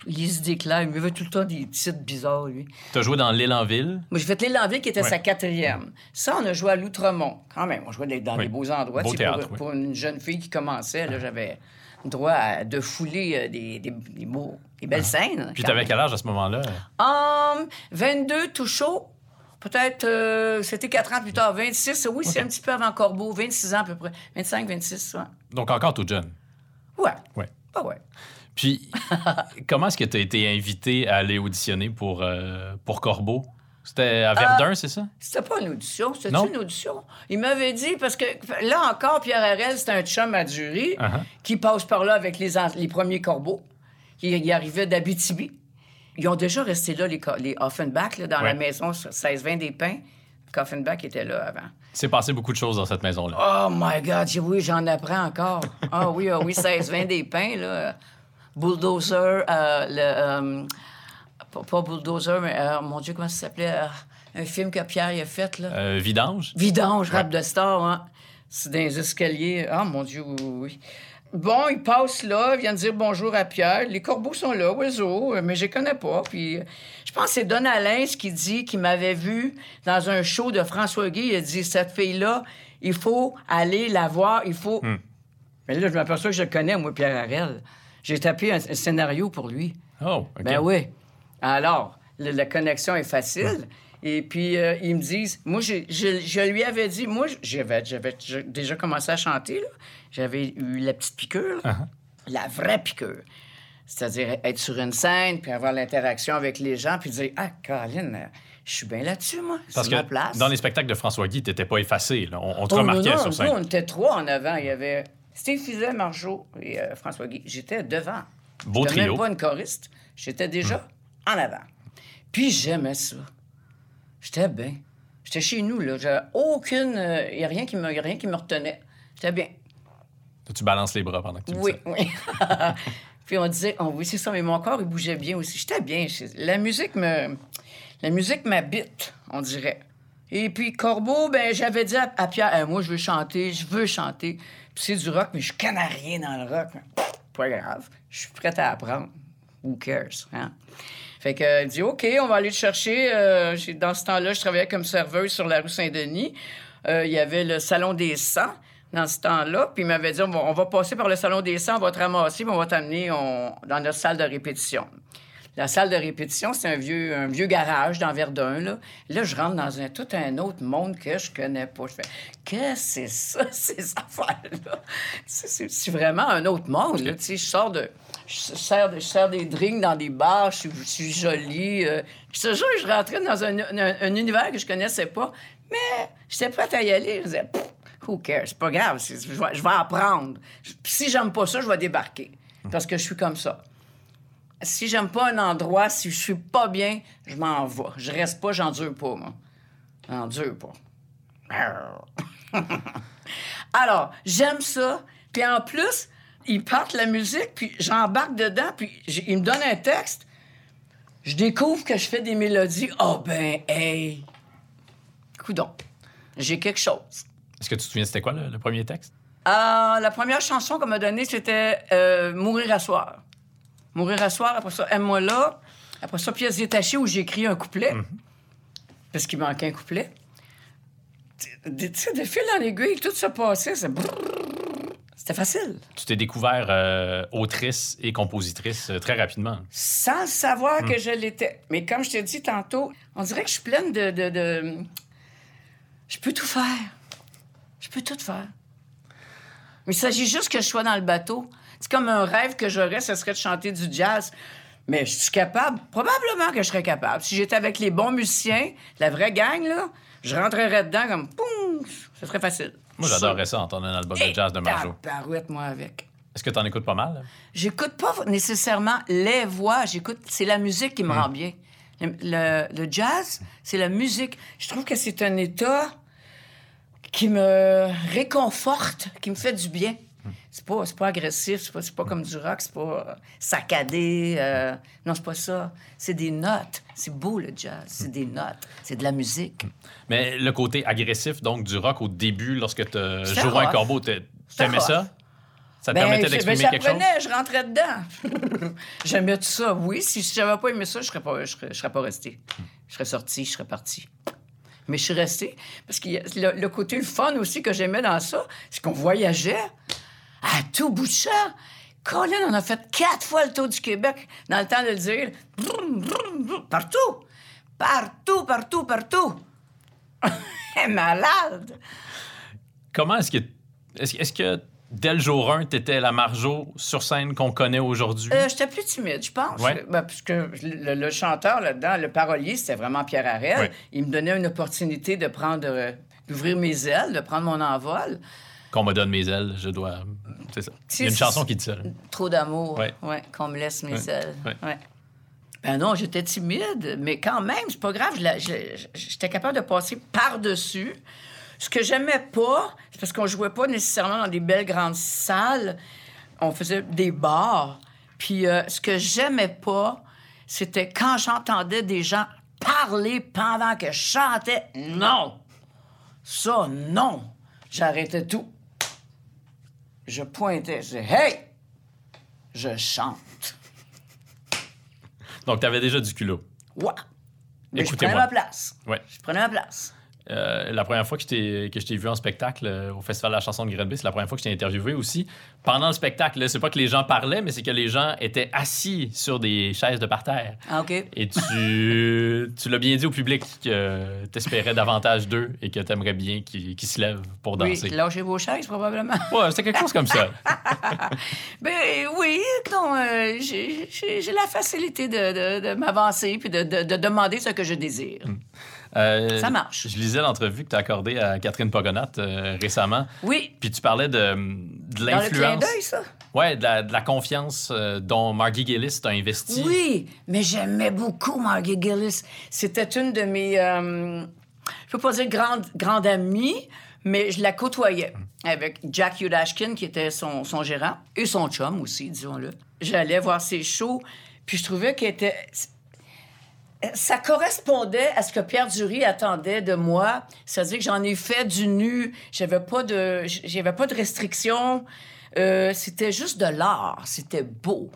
Les idées claires. Il me veut tout le temps des titres bizarres, lui. T'as joué dans L'île en ville? Moi, j'ai fait L'île en ville qui était Ouais. sa quatrième. Ça, on a joué à L'Outremont. Quand même, on jouait dans Oui. des beaux endroits. Beau Tu sais, pour, théâtre, oui. pour une jeune fille qui commençait, là, j'avais droit à- de fouler euh, des, des, des beaux- des belles scènes. Ah. Puis quand t'avais quel âge à ce moment-là? Hum, 22, tout chaud. Peut-être, euh, c'était 4 ans plus tard. 26, oui, c'est un petit peu avant Corbeau. 26 ans à peu près. 25, 26, ouais. Donc encore tout jeune. Ouais. Ouais. Ah ouais. Puis comment est-ce que tu as été invité à aller auditionner pour, euh, pour Corbeau? C'était à Verdun, c'est ça? C'était pas une audition, c'était une audition. Il m'avait dit, parce que là encore, Pierre Harel, c'est un chum à Dury Uh-huh. qui passe par là avec les, les premiers corbeaux. Il, il arrivait d'Abitibi. Ils ont déjà resté là, les, Offenbach, là, dans la maison sur 16-20 des Pins. Offenbach était là avant. C'est passé beaucoup de choses dans cette maison-là. Oh my God, oui, j'en apprends encore. Ah oui, ah oui, 16-20 des Pins, là. Bulldozer, euh, le... euh, pas, Bulldozer, mais, euh, mon Dieu, comment ça s'appelait? un film que Pierre a fait, là? Vidange? Vidange, rap de star, hein. C'est dans les escaliers. Ah, mon Dieu, oui, oui. Bon, il passe là, il vient de dire bonjour à Pierre. Les corbeaux sont là, oiseaux, mais je les connais pas. Puis, je pense que c'est Don Alain qui dit qu'il m'avait vu dans un show de François Guy. Il a dit Cette fille-là, il faut aller la voir, il faut. Mais là, je m'aperçois que je connais, moi, Pierre Harel. J'ai tapé un, un scénario pour lui. Oh, OK. Ben oui. Alors, le- la connexion est facile. Et puis, euh, ils me disent, moi, je, je lui avais dit, moi, j'avais, déjà commencé à chanter, là. J'avais eu la petite piqûre, là. la vraie piqûre. C'est-à-dire être sur une scène, puis avoir l'interaction avec les gens, puis dire, ah, Caroline, euh, je suis bien là-dessus, moi. Parce ma que place. dans les spectacles de François Guy, t'étais pas effacé. là. On, on te Oh, remarquait non, non, sur nous, scène. on était trois en avant. Il y avait Steve Fizet, Marjo et euh, François Guy. J'étais devant. Beau trio. même pas une choriste. J'étais déjà en avant. Puis j'aimais ça. J'étais bien. J'étais chez nous, là. J'avais aucune... Il n'y a rien qui me, rien qui me retenait. J'étais bien. Tu balances les bras pendant que tu dis Oui, ça. oui. Puis on disait, oh, oui, c'est ça, mais mon corps, il bougeait bien aussi. J'étais bien. La musique me. La musique m'habite, on dirait. Et puis Corbeau, ben j'avais dit à, à Pierre, Eh, moi, je veux chanter, je veux chanter. C'est du rock, mais je connais rien dans le rock. Pff, Pas grave. Je suis prête à apprendre. Who cares, hein? Fait que, il dit, OK, on va aller le chercher. Euh, dans ce temps-là, je travaillais comme serveuse sur la rue Saint-Denis. Euh, il y avait le Salon des 100 dans ce temps-là. Puis il m'avait dit, on va, on va passer par le Salon des 100, on va te ramasser, puis on va t'amener dans notre salle de répétition. La salle de répétition, c'est un vieux, garage dans Verdun. Là. je rentre dans un, tout un autre monde que je connais pas. Je fais, qu'est-ce que c'est ça, ces affaires-là? C'est- vraiment un autre monde. Là. Je sors de. Je sers, sers des drinks dans des bars, je suis, jolie. je te jure, je rentrais dans un, un- un univers que je connaissais pas, mais j'étais prête à y aller. Je disais, who cares? C'est pas grave, je vais, apprendre. Si j'aime pas ça, je vais débarquer. Parce que je suis comme ça. Si j'aime pas un endroit, si je suis pas bien, je m'en vais. Je reste pas, j'endure pas, moi. J'endure pas. Alors, j'aime ça. Puis en plus, ils partent la musique, puis j'embarque dedans, puis ils me donnent un texte. Je découvre que je fais des mélodies. Oh ben, hey! Coudon. J'ai quelque chose. Est-ce que tu te souviens, c'était quoi le, le premier texte? Ah, la première chanson qu'on m'a donnée, c'était euh, Mourir à soir. Mourir à soir, après ça, Aime-moi là. Après ça, Pièce détachée où j'ai écrit un couplet. Parce qu'il manquait un couplet. Tu sais, de fil en aiguille, tout se passait. C'était facile. Tu t'es découvert euh, autrice et compositrice euh, très rapidement. Sans savoir que je l'étais. Mais comme je t'ai dit tantôt, on dirait que je suis pleine de. de, de- Je peux tout faire. Je peux tout faire. Mais il s'agit juste que je sois dans le bateau. C'est comme un rêve que j'aurais, ce serait de chanter du jazz. Mais je suis capable. Probablement que je serais capable. Si j'étais avec les bons musiciens, la vraie gang, là, je rentrerais dedans comme poum, ce serait facile. Moi, j'adorerais ça, entendre un album de jazz de Marjo. Tabarouette, moi, avec. Est-ce que tu en écoutes pas mal? J'écoute pas nécessairement les voix, j'écoute, c'est la musique qui me rend bien. Le, le- le jazz, c'est la musique. Je trouve que c'est un état qui me réconforte, qui me fait du bien. C'est pas, pas agressif, c'est pas, pas comme du rock, c'est pas euh, saccadé. euh, non, c'est pas ça. C'est des notes. C'est beau, le jazz. C'est des notes. C'est de la musique. Mais le côté agressif, donc, du rock au début, lorsque tu jouais un corbeau, t'aimais ça? Ça te Ben, permettait je- ben, d'exprimer quelque chose? j'apprenais, je rentrais dedans. J'aimais tout ça, oui. Si j'avais pas aimé ça, je serais pas, je serais, je serais pas resté. Je serais sorti, je serais parti. Mais je suis resté parce que le, le côté le fun aussi que j'aimais dans ça, c'est qu'on voyageait à tout bout de champ. Colin, on a fait quatre fois le tour du Québec dans le temps de le dire. Partout! Partout, partout, partout! Malade! Comment est-ce que. Est-ce que dès le jour 1, tu étais la Marjo sur scène qu'on connaît aujourd'hui? Euh, J'étais plus timide, je pense. Ouais. Ben, puisque le, le chanteur là-dedans, le parolier, c'était vraiment Pierre Harel. Ouais. Il me donnait une opportunité de prendre, euh, d'ouvrir mes ailes, de prendre mon envol. Qu'on me donne mes ailes, je dois. C'est ça. Il y a une chanson qui dit ça. là. Trop d'amour. Ouais. qu'on me laisse mes Ouais. ailes. Ouais. Ouais. Ben non, j'étais timide, mais quand même, c'est pas grave. J'étais capable de passer par-dessus. Ce que j'aimais pas, c'est parce qu'on jouait pas nécessairement dans des belles grandes salles. On faisait des bars. Puis euh, ce que j'aimais pas, c'était quand j'entendais des gens parler pendant que je chantais. Non! Ça, non! J'arrêtais tout. Je pointais. Je disais, Hey! Je chante. Donc, tu avais déjà du culot. Ouais. Mais je Écoutez-moi. prenais ma place. Ouais. Je prenais ma place. Euh, la première fois que je t'ai vu en spectacle euh, au Festival de la chanson de Grenby, c'est la première fois que je t'ai interviewé aussi. Pendant le spectacle, c'est pas que les gens parlaient, mais c'est que les gens étaient assis sur des chaises de parterre. Ah, OK. Et tu, tu l'as bien dit au public que tu espérais davantage d'eux et que tu aimerais bien qu'ils se lèvent pour Oui, danser. lâchez vos chaises, probablement. Ouais, c'était quelque chose comme ça. ben oui, non, euh, j'ai la facilité de, de- de m'avancer puis de, de- de demander ce que je désire. Euh, Ça marche. Je lisais l'entrevue que tu as accordée à Catherine Pogonat euh, récemment. Oui, Puis tu parlais de, de dans le clin l'influence. ça? Ouais, de la, de la confiance euh, dont Margie Gillis t'a investi. Oui, mais j'aimais beaucoup Margie Gillis. C'était une de mes, je peux pas dire grande, grande amie, mais je la côtoyais avec Jack Udashkin, qui était son, son gérant, et son chum aussi, disons-le. J'allais voir ses shows, puis je trouvais qu'elle était... Ça correspondait à ce que Pierre Dury attendait de moi. C'est-à-dire que j'en ai fait du nu. J'avais pas de, j'avais pas de restrictions. Euh, c'était juste de l'art. C'était beau.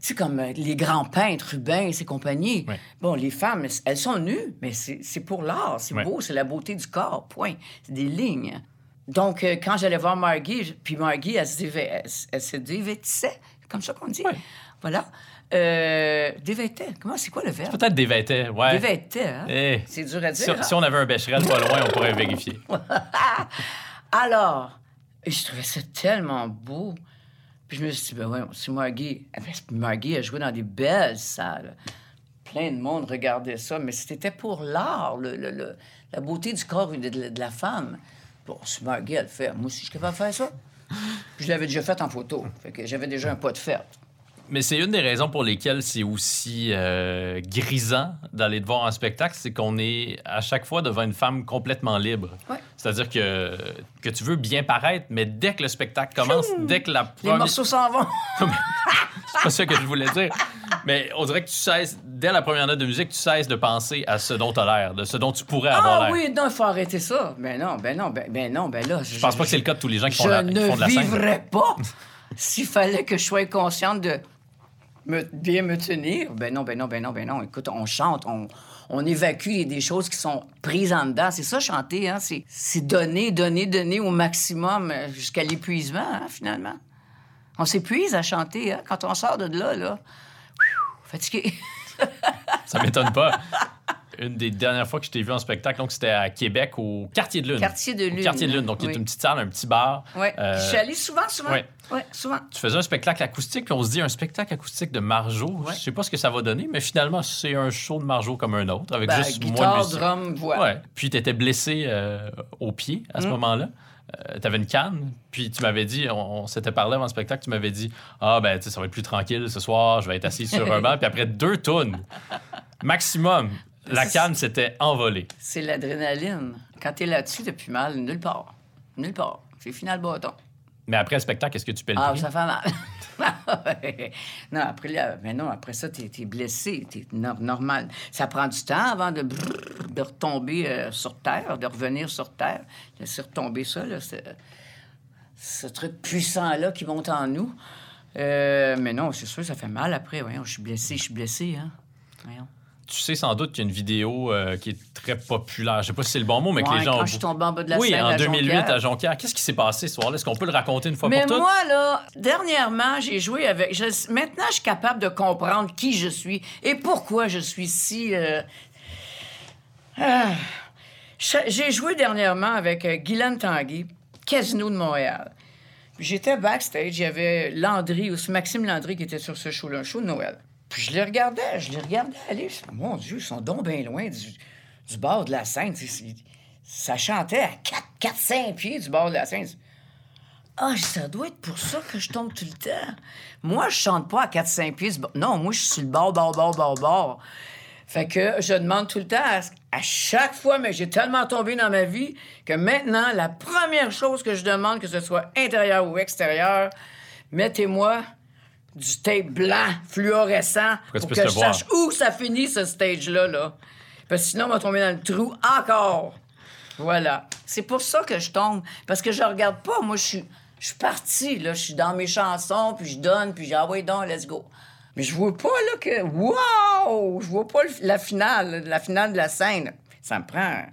Tu sais, comme euh, les grands peintres, Rubens et compagnie. Ouais. Bon, les femmes, elles sont nues, mais c'est pour l'art. C'est beau, c'est la beauté du corps, point. C'est des lignes. Donc, euh, quand j'allais voir Margie, puis Margie, elle se, dévêtissait, comme ça qu'on dit. Voilà. Euh, dévêtait. Comment, c'est quoi le verbe? Peut-être vêtements, ouais. Dévêtait, hein? Eh, C'est dur à si, dire. hein? si on avait un Becherel pas loin, on pourrait vérifier. Alors, je trouvais ça tellement beau. Puis je me suis dit, ben ouais, c'est Margie. Ah, ben, Margie a joué dans des belles salles. Plein de monde regardait ça, mais c'était pour l'art, le- le- le- la beauté du corps de, de- de la femme. Bon, si Margie, elle le fait, moi aussi, je suis capable de faire ça. Puis je l'avais déjà fait en photo. Fait que j'avais déjà un pas de fête. Mais c'est une des raisons pour lesquelles c'est aussi euh, grisant d'aller te voir un spectacle, c'est qu'on est à chaque fois devant une femme complètement libre. Ouais. C'est-à-dire que, que tu veux bien paraître, mais dès que le spectacle commence, dès que la Les première... morceaux s'en vont. C'est pas ça que je voulais dire. Mais on dirait que tu cesses, dès la première note de musique, tu cesses de penser à ce dont tu as l'air, de ce dont tu pourrais avoir Ah l'air. oui, non, il faut arrêter ça. Ben non, ben non, ben, ben non, ben là. Je pense pas que c'est le cas de tous les gens qui font, Je la, qui font de la ne scène. vivrais pas s'il fallait que je sois consciente de me, bien me tenir. Ben non, ben non, ben non, ben non. Écoute, on chante, on, on évacue des choses qui sont prises en dedans. C'est ça, chanter, hein? C'est, c'est donner, donner, donner au maximum euh, jusqu'à l'épuisement, hein, finalement. On s'épuise à chanter, hein? Quand on sort de là, là, fatigué. Ça m'étonne pas. Une des dernières fois que je t'ai vu en spectacle, donc c'était à Québec, au Quartier de Lune. Quartier de Au Lune. Quartier de Lune, donc il y a Oui. une petite salle, un petit bar. Ouais. Euh, Je suis allée souvent, souvent. Ouais, souvent. tu faisais un spectacle acoustique, puis on se dit un spectacle acoustique de Marjo. Je sais pas ce que ça va donner, mais finalement, c'est un show de Marjo comme un autre, avec Ben, juste moins de musiciens. drum, voix. Ouais. Puis tu étais blessé euh, au pied à Mm. ce moment-là. tu avais une canne, puis tu m'avais dit, on, on s'était parlé avant le spectacle, tu m'avais dit Ah, ben, tu sais, ça va être plus tranquille ce soir, je vais être assis sur un banc. Puis après deux tonnes, maximum, la C'est- canne s'était envolée. C'est l'adrénaline. Quand t'es là-dessus, t'as plus mal nulle part. Nulle part. C'est final bâton. Mais après le spectacle, est-ce que tu le Ah, ça fait mal. non, après, là, mais non, après ça, t'es es blessé. T'es no- normal. Ça prend du temps avant de, brrr, de retomber euh, sur Terre, de revenir sur Terre. Laisser retomber ça, là, ce, ce truc puissant-là qui monte en nous. Euh, mais non, c'est sûr, ça fait mal après. Voyons, je suis blessé, je suis blessé, hein. Voyons. Tu sais sans doute qu'il y a une vidéo euh, qui est très populaire. Je sais pas si c'est le bon mot, mais que les gens. quand je suis tombée en bas de la oui, scène en à 2008 Jonquière. à Jonquière. Qu'est-ce qui s'est passé ce soir-là? Est-ce qu'on peut le raconter une fois Mais pour toutes? moi, là, dernièrement, j'ai joué avec. je- maintenant, je suis capable de comprendre qui je suis et pourquoi je suis si. euh, ah. J'ai joué dernièrement avec Guylaine Tanguy, Casino de Montréal. J'étais backstage, il y avait Landry, Maxime Landry qui était sur ce show-là, un show de Noël. Puis je les regardais, je les regardais aller. Mon Dieu, ils sont donc bien loin du, bord de la scène. Ça chantait à 4-5 pieds du bord de la scène. Ah, ça doit être pour ça que je tombe tout le temps. Moi, je chante pas à 4-5 pieds. Non, moi, je suis sur le bord, bord, bord, bord, bord. Fait que je demande tout le temps, à chaque fois, mais j'ai tellement tombé dans ma vie que maintenant, la première chose que je demande, que ce soit intérieur ou extérieur, mettez-moi du tape blanc fluorescent pour que je voir. sache où ça finit, ce stage-là. Là. Parce que sinon, on va tomber dans le trou encore. Voilà. C'est pour ça que je tombe. Parce que je regarde pas. Moi, je suis, je suis partie, là. Je suis dans mes chansons, puis je donne, puis j'ai ah ouais, donc, let's go. Mais je vois pas, là, que. Wow! Je vois pas le- la finale, la finale de la scène. Ça me prend.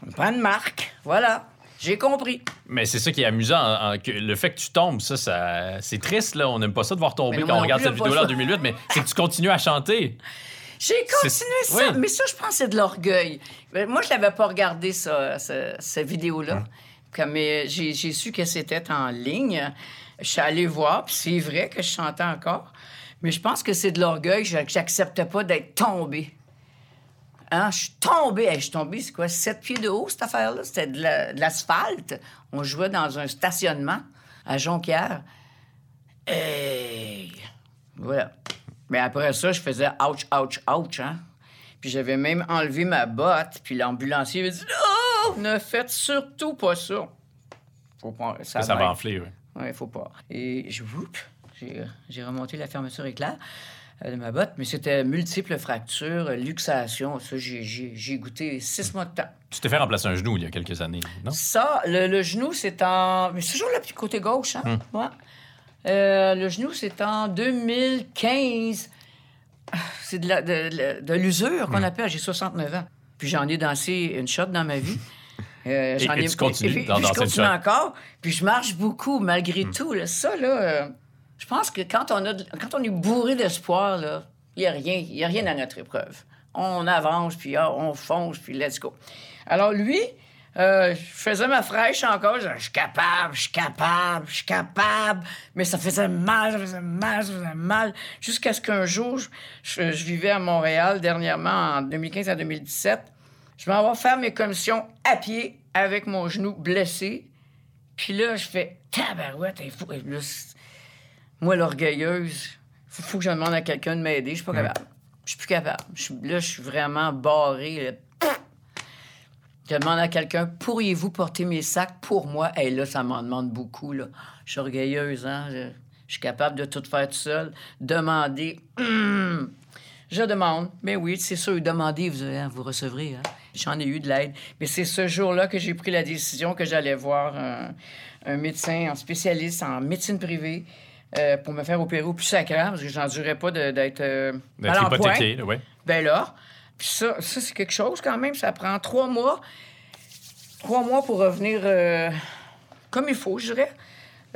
Ça me prend une marque. Voilà. J'ai compris. Mais c'est ça qui est amusant. en- en- que le fait que tu tombes, ça, ça c'est triste. là. On n'aime pas ça de voir tomber Mais non, quand on regarde cette vidéo-là en ça. 2008, mais c'est que tu continues à chanter. J'ai continué ça, oui. mais ça, je pense que c'est de l'orgueil. Moi, je l'avais pas regardé, ça, ce- cette vidéo-là. Comme euh, j'ai su que c'était en ligne. Je suis allée voir, puis c'est vrai que je chantais encore. Mais je pense que c'est de l'orgueil. J'acceptais pas d'être tombée. Hein? Je suis tombée. Hey, je suis tombée, c'est quoi, sept pieds de haut, cette affaire-là? C'était de la- de l'asphalte. On jouait dans un stationnement à Jonquière. Hey! Voilà. Mais après ça, je faisais ouch, ouch, ouch, hein? Puis j'avais même enlevé ma botte, puis l'ambulancier avait dit Non, ne faites surtout pas ça. Faut pas. Ça, Ça va enfler, oui. Ouais, faut pas. Et je j'ai remonté la fermeture éclair de ma botte, mais c'était multiples fractures, euh, luxation. Ça, j'ai- goûté six mois de temps. Tu t'es fait remplacer un genou il y a quelques années, non? Ça, le, le genou, c'est en. Mais c'est toujours le petit côté gauche, hein? Ouais. Euh, le genou, c'est en 2015. C'est de, de, de- de l'usure qu'on appelle. J'ai 69 ans. Puis j'en ai dansé une shot dans ma vie. Euh, j'en et ai- tu continues puis- d'en puis je continue encore. Puis je marche beaucoup, malgré tout. là. Ça, là, euh, je pense que quand on, a quand on est bourré d'espoir, il n'y a rien. Il y a rien à notre épreuve. On avance, puis ah, on fonce, puis let's go. Alors lui, euh, je faisais ma fraîche encore. Je je suis capable, je suis capable, je suis capable. Mais ça faisait mal, ça faisait mal, ça faisait mal. Jusqu'à ce qu'un jour, je, vivais à Montréal dernièrement, en 2015 à 2017. Je m'en vais faire mes commissions à pied avec mon genou blessé. Puis là, je fais tabarouette, elle est fou. Et là, c'est- moi, l'orgueilleuse, faut, faut que je demande à quelqu'un de m'aider. Je suis pas capable. Je suis plus capable. Là, je suis vraiment barré. là. Je demande à quelqu'un, pourriez-vous porter mes sacs pour moi? Et là, ça m'en demande beaucoup. Là. Je suis orgueilleuse, hein? Je, je suis capable de tout faire tout seul. Demander, hum, je demande. Mais oui, c'est sûr, demandez, vous, hein, vous recevrez. Hein? J'en ai eu de l'aide. Mais c'est ce jour-là que j'ai pris la décision que j'allais voir un, un médecin, un spécialiste en médecine privée euh, pour me faire opérer au plus sacrant, parce que j'endurais pas d'être euh, mal D'être en point. ouais. Ben là, puis ça, ça c'est quelque chose quand même. Ça prend trois mois. Trois mois pour revenir euh, comme il faut, je dirais.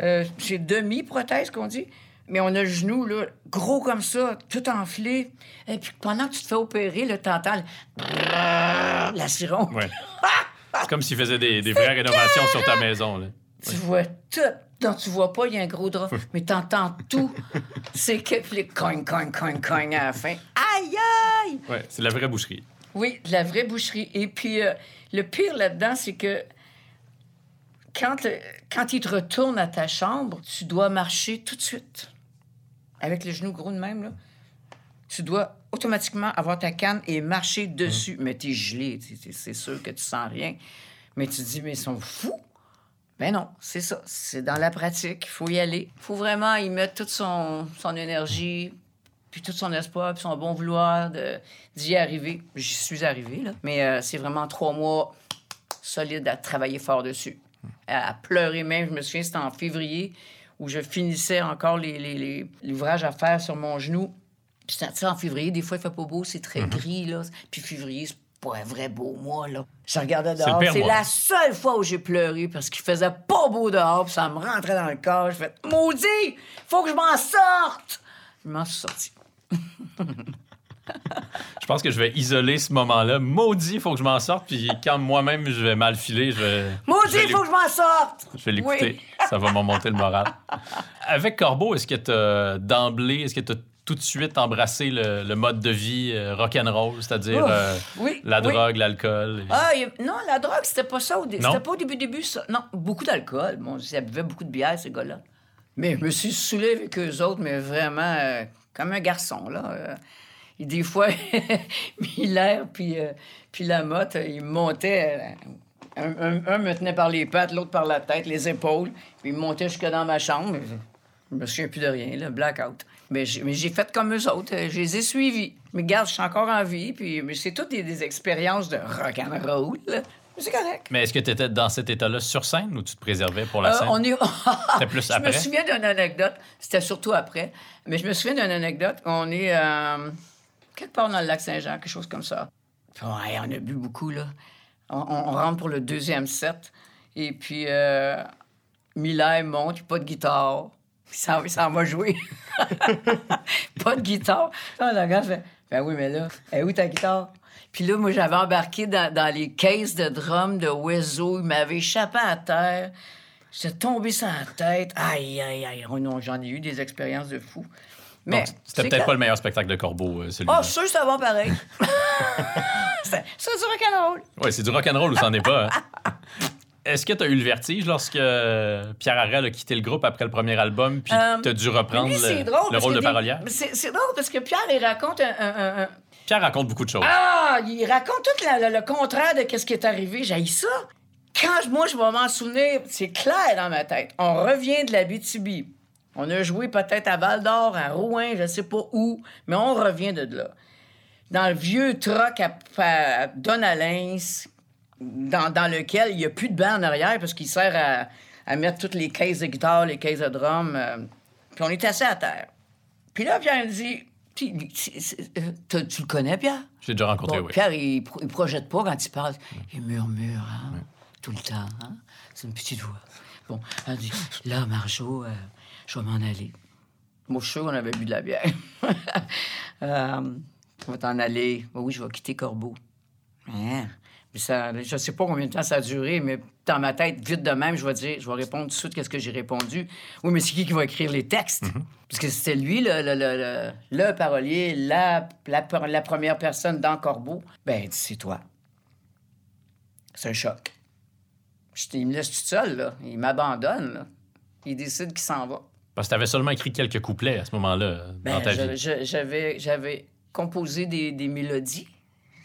Euh, c'est demi-prothèse qu'on dit. Mais on a le genou, là, gros comme ça, tout enflé. Et puis pendant que tu te fais opérer, là, t'entends le... la siron. Ouais. C'est comme s'il faisait des, des vraies rénovations sur ta maison. Là. Tu vois tout. Non, tu vois pas, il y a un gros drap, mais t'entends tout. C'est que les cogne, cogne, cogne, cogne à la fin. Aïe, aïe! Ouais, c'est la vraie boucherie. Oui, de la vraie boucherie. Et puis, euh, le pire là-dedans, c'est que quand, euh, quand il te retourne à ta chambre, tu dois marcher tout de suite. Avec le genou gros de même, là. Tu dois automatiquement avoir ta canne et marcher dessus. Mais t'es gelé, c'est sûr que tu sens rien. Mais tu te dis, mais ils sont fous. Ben non, c'est ça. C'est dans la pratique. Il faut y aller. Il faut vraiment y mettre toute son, son énergie, puis tout son espoir, puis son bon vouloir de- d'y arriver. J'y suis arrivé, là. Mais euh, c'est vraiment trois mois solides à travailler fort dessus. À, pleurer même. Je me souviens, c'était en février où je finissais encore les, les, les- l'ouvrage à faire sur mon genou. Puis c'est- tu sais, en février, des fois, il fait pas beau, c'est très gris, là. Puis février, c'est pas un vrai beau mois, là. Je regardais dehors. C'est la seule fois où j'ai pleuré parce qu'il faisait pas beau dehors, puis ça me rentrait dans le corps. Je fais Maudit! Faut que je m'en sorte! Je m'en suis sorti. Je pense que je vais isoler ce moment-là. Maudit, il faut que je m'en sorte. Puis quand moi-même, je vais mal filer, je vais. Maudit, je vais faut que je m'en sorte! Je vais l'écouter. Oui. Ça va me monter le moral. Avec Corbeau, est-ce que tu d'emblée, est-ce que tu tout de suite embrassé le, le mode de vie euh, rock'n'roll, c'est-à-dire euh, oui, la oui. drogue, l'alcool? Ah, non, la drogue, c'était pas ça au début. C'était pas au début, début, ça. Non, beaucoup d'alcool. Bon, ils buvaient beaucoup de bière, ces gars-là. Mais je me suis saoulé avec eux autres, mais vraiment euh, comme un garçon, là. Et des fois, Miller puis, puis la motte, ils me montaient. un, un- un me tenait par les pattes, l'autre par la tête, les épaules. Puis ils me montaient jusque dans ma chambre. Je me souviens plus de rien, là, blackout. Mais j'ai, fait comme eux autres, euh, je les ai suivis. Mais regarde, je suis encore en vie, puis mais c'est toutes des, des expériences de rock'n'roll. c'est correct. Mais est-ce que tu étais dans cet état-là sur scène ou tu te préservais pour la Euh, scène? on est... C'était plus je me après? souviens d'une anecdote. C'était surtout après. Mais je me souviens d'une anecdote. On est euh, quelque part dans le lac Saint-Jean, quelque chose comme ça. Puis, ouais, on a bu beaucoup, là. On, on- on rentre pour le deuxième set. Et puis, euh, Miller monte, pas de guitare. Il s'en, va jouer. pas de guitare. Là, le gars fait Ben oui, mais là, est où ta guitare? Puis là, moi, j'avais embarqué dans, dans les caisses de drum de Oiseau. Il m'avait échappé à terre. J'étais tombé sur la tête. Aïe, aïe, aïe. Oh non, j'en ai eu des expériences de fou. Mais c'était c'est peut-être que- pas le meilleur spectacle de Corbeau, euh, celui-là. Ah, sûr, ça va pareil. C'est- c'est rock'n'roll. Oui, c'est du rock'n'roll ou c'en est pas. hein? Est-ce que tu as eu le vertige lorsque euh, Pierre Harel a quitté le groupe après le premier album, puis Euh, tu as dû reprendre Lui, le, drôle. rôle de des- parolière? C'est drôle parce que Pierre, il raconte un- un- un- un, Pierre raconte beaucoup de choses. Ah, il raconte tout la- le contraire de ce qui est arrivé. J'ai ça. Quand moi, je vais m'en souvenir, c'est clair dans ma tête. On revient de la BTB. On a joué peut-être à Val d'Or, à Rouen, je sais pas où, mais on revient de là. Dans le vieux truck à, à Donalins, dans, dans lequel il n'y a plus de banc en arrière parce qu'il sert à, à mettre toutes les caisses de guitare, les caisses de drum. euh, puis on est assis à terre. Puis là, Pierre me dit Tu le connais, Pierre? Je l'ai déjà rencontré, Bon, oui. Pierre, il, pro- il projette pas quand il parle. Il murmure, hein, tout le temps. Hein? C'est une petite voix. Bon, elle dit Là, Marjo, euh, je vais m'en aller. Moi, je suis sûr qu'on avait bu de la bière. euh, on va t'en aller. Ben oui, je vais quitter Corbeau. Hein? Ça, je sais pas combien de temps ça a duré, mais dans ma tête, vite de même, je vais dire, je vais répondre tout de suite qu'est-ce que j'ai répondu. Oui, mais c'est qui qui va écrire les textes? Parce que c'était lui, le, le, le, le- le parolier, la, la, la première personne dans Corbeau. Ben, c'est toi. C'est un choc. Il me laisse tout seul, là. Il m'abandonne. Il décide qu'il s'en va. Parce que tu avais seulement écrit quelques couplets à ce moment-là dans Ben, ta je- vie. j'avais composé des, des mélodies.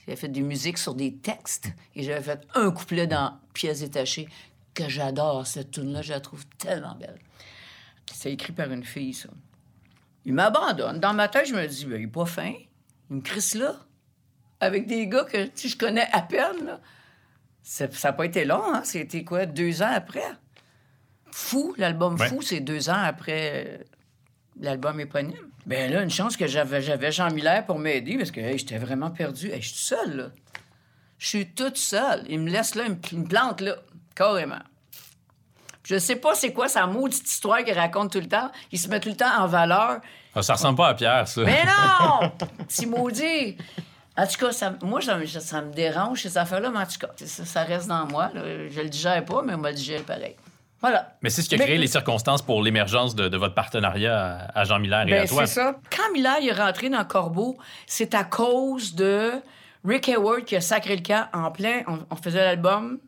J'avais fait des musiques sur des textes. Et j'avais fait un couplet dans Pièces détachées que j'adore, cette tune-là. Je la trouve tellement belle. C'est écrit par une fille, ça. Il m'abandonne. Dans ma tête, je me dis, ben, il est pas fin. Il me crisse là. Avec des gars que tu je connais à peine. là. Ça n'a pas été long, hein? C'était quoi, deux ans après? Fou, l'album Ouais. Fou, c'est deux ans après euh, l'album éponyme. Ben là, une chance que j'avais, j'avais Jean Miller pour m'aider parce que hey, j'étais vraiment perdu. Hey, je suis seule, là. Je suis toute seule. Il me laisse là, il me, me plante là, carrément. Je sais pas c'est quoi sa maudite histoire qu'il raconte tout le temps. Il se met tout le temps en valeur. Ah, ça ressemble pas à Pierre, ça. Mais non! Petit maudit! En tout cas, ça, moi, ça, me- ça me dérange, ces affaires-là, mais en tout cas, ça, ça reste dans moi. là. Je le digère pas, mais on va le digérer pareil. Voilà. Mais c'est ce qui a Mais- créé les circonstances pour l'émergence de, de votre partenariat à, Jean Miller et Ben, à toi. c'est ça. Quand Miller est rentré dans Corbeau, c'est à cause de Rick Hayward qui a sacré le camp en plein. On, on faisait l'album.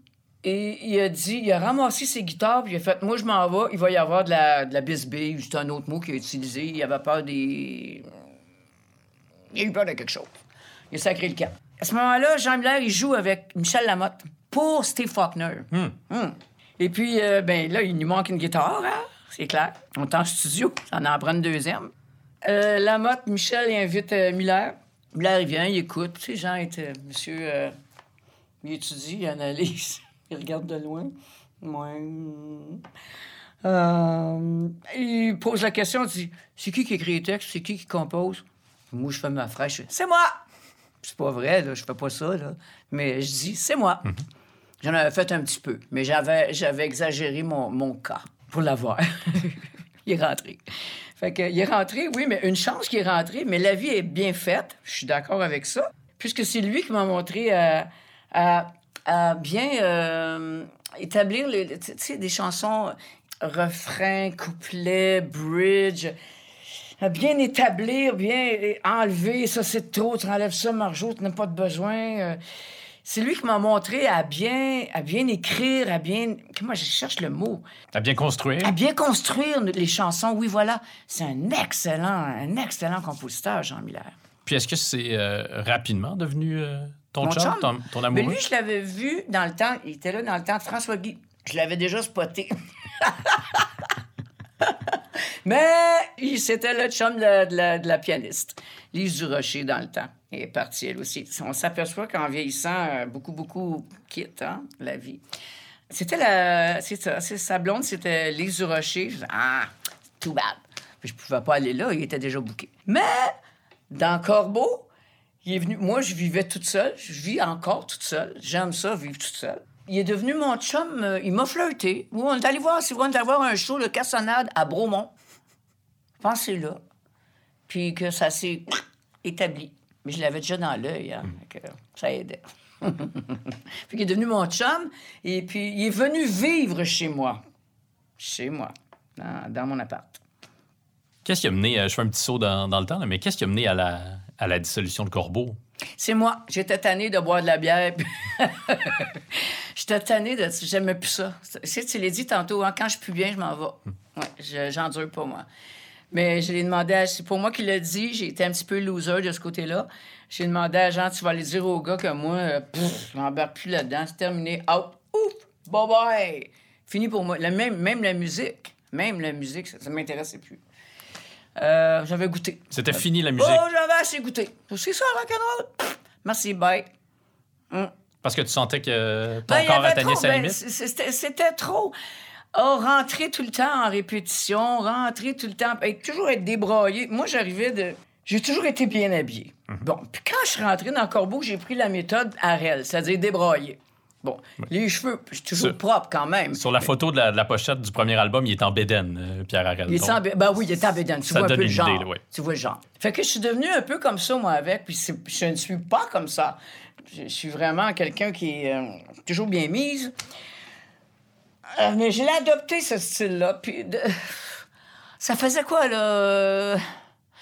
Et il a dit, il a ramassé ses guitares, puis il a fait Moi, je m'en vais, il va y avoir de la, de la bisbille, c'est un autre mot qu'il a utilisé. Il avait peur des. Il a eu peur de quelque chose. Il a sacré le camp. À ce moment-là, Jean Miller, il joue avec Michel Lamotte pour Steve Faulkner. Hum. Et puis, euh, ben là, il nous manque une guitare, hein? c'est clair. On est en studio, ça en prend une deuxième. Euh, Lamotte, Michel, il invite euh, Miller. Miller, il vient, il écoute. Tu sais, Jean était... Monsieur, euh, il étudie, il analyse, il regarde de loin. Ouais. Euh, il pose la question, il dit C'est qui qui écrit les textes C'est qui qui compose? Moi, je fais ma fais C'est moi C'est pas vrai, là, je fais pas ça, là. Mais je dis C'est moi. J'en avais fait un petit peu, mais j'avais, j'avais exagéré mon, mon cas pour l'avoir. il est rentré. Fait que, il est rentré, oui, mais une chance qu'il est rentré, mais la vie est bien faite. Je suis d'accord avec ça, puisque c'est lui qui m'a montré à, à- bien euh, établir les, des chansons, refrains, couplets, bridge bien établir, bien enlever, ça c'est trop, tu enlèves ça, Marjo, tu n'as pas de besoin. C'est lui qui m'a montré à bien, à bien écrire, à bien. Comment je cherche le mot? À bien construire. À bien construire les chansons. Oui, voilà. C'est un excellent, un excellent compositeur, Jean Miller. Puis est-ce que c'est euh, rapidement devenu euh, ton Mon chum, ton, ton Mais amoureux? lui, je l'avais vu dans le temps, il était là dans le temps de François Guy. Je l'avais déjà spoté. Mais c'était le chum de la, de de pianiste, Lise Durocher, dans le temps. Elle est partie, elle aussi. On s'aperçoit qu'en vieillissant, euh, beaucoup, beaucoup quitte hein, la vie. C'était la... Sa blonde, c'était Lise Durocher. Ah, too bad. Je pouvais pas aller là, il était déjà bouqué. Mais dans Corbeau, il est venu. Moi, je vivais toute seule. Je vis encore toute seule. J'aime ça, vivre toute seule. Il est devenu mon chum. euh, il m'a flirté. On est allé voir, vrai, on est allé voir un show, le Cassonade, à Bromont. Pensez là. Puis que ça s'est établi. Mais je l'avais déjà dans l'œil, hein. Que ça aidait. puis il est devenu mon chum. Et puis il est venu vivre chez moi. Chez moi, dans, dans mon appart. Qu'est-ce qui a mené, euh, je fais un petit saut dans, dans le temps, là, mais qu'est-ce qui a mené à la, à la dissolution de Corbeau? C'est moi. J'étais tannée de boire de la bière. J'étais tannée de... J'aimais plus ça. Tu sais, tu l'as dit tantôt, hein, quand je suis plus bien, je m'en vais. Ouais, je- j'endure pas, moi. Mais je l'ai demandé à... C'est pour moi qui l'a dit. J'ai été un petit peu loser de ce côté-là. J'ai demandé à Jean, tu vas aller dire au gars que moi, euh, pff, je m'embarque plus là-dedans. C'est terminé. Out. Ouf! Bye-bye! Fini pour moi. La- même, même la musique. Même la musique, ça, ça m'intéressait plus. Euh, J'avais goûté. C'était fini la musique. Oh, j'avais assez goûté. C'est ça, rock'n'roll. Merci, bye. Parce que tu sentais que ton Ben, corps atteignait trop, sa ben, limite? c'était trop. Oh, rentrer tout le temps en répétition, rentrer tout le temps, être, toujours être débraillé. Moi, j'arrivais de. J'ai toujours été bien habillé. Mhm. Bon, puis quand je suis rentré dans Corbeau, j'ai pris la méthode Arel, c'est-à-dire débrailler. Bon, les cheveux, je suis toujours propre quand même. Sur la photo de la, de la pochette du premier album, il est en bédaine, euh, Pierre Harel. Il est en ben oui, il est en bédaine. Tu Ça vois un donne peu le genre. idée, là, ouais. Tu vois le genre. Fait que je suis devenu un peu comme ça, moi, avec. Puis je ne suis pas comme ça. Je, je suis vraiment quelqu'un qui est euh, toujours bien mise. Euh, mais j'ai adopté ce style-là. Puis de- ça faisait quoi, là?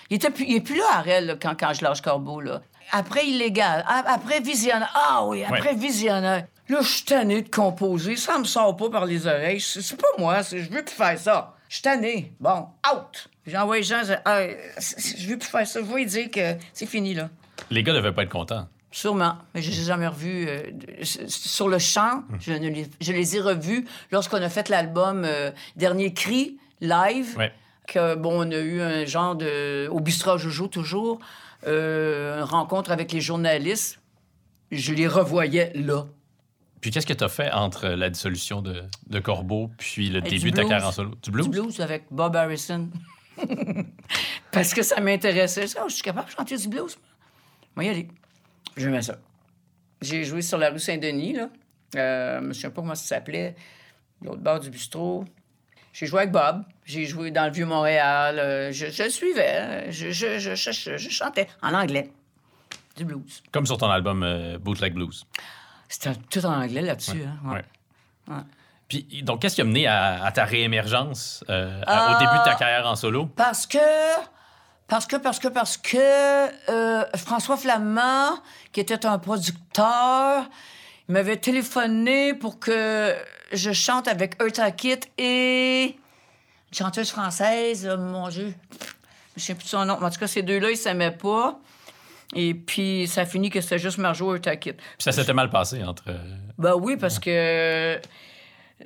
Il était plus, il est plus là, Arel, là, quand, quand je lâche Corbeau, là. Après Illégal, après Visionnaire. Ah oui, après Visionnaire. Là, je suis tanné de composer. Ça me sort pas par les oreilles. C'est pas moi. c'est- Je veux plus faire ça. Je suis tanné. Bon, out. J'ai envoyé Jean, je veux plus faire ça. Je vais dire que c'est fini, là. Les gars devaient pas être contents. Sûrement, mais je les ai jamais revus. euh, sur le champ, je, ne les, je les ai revus lorsqu'on a fait l'album euh, Dernier Cri, live. Ouais. Que, bon, on a eu un genre de. Au bistrot Jojo, toujours, euh, une rencontre avec les journalistes. Je les revoyais là. Puis qu'est-ce que tu as fait entre la dissolution de, de Corbeau puis le Et début de ta carrière en solo? Du blues? Du blues avec Bob Harrison. Parce que ça m'intéressait. Ça, je suis capable de chanter du blues. Moi, y aller. J'aimais ça. J'ai joué sur la rue Saint-Denis, là. Euh, je ne sais pas comment ça s'appelait. L'autre bord du bistrot. J'ai joué avec Bob. J'ai joué dans le Vieux-Montréal. Euh, je, je le suivais. hein. Je, chantais en anglais. Du blues. Comme sur ton album euh, Bootleg Blues. C'était tout en anglais là-dessus. hein. Ouais. Ouais. Puis, donc, qu'est-ce qui a mené à, à ta réémergence euh, à- Ah. au début de ta carrière en solo? Parce que, parce que, parce que, parce que euh, François Flamand, qui était un producteur, il m'avait téléphoné pour que je chante avec Eartha Kitt et une chanteuse française, euh, mon Dieu, je sais plus son nom. En tout cas, ces deux-là, ils s'aimaient pas. Et puis, ça a fini que c'était juste Marjo Eartha Kitt. Puis ça s'était mal passé entre... euh, Ben oui, parce que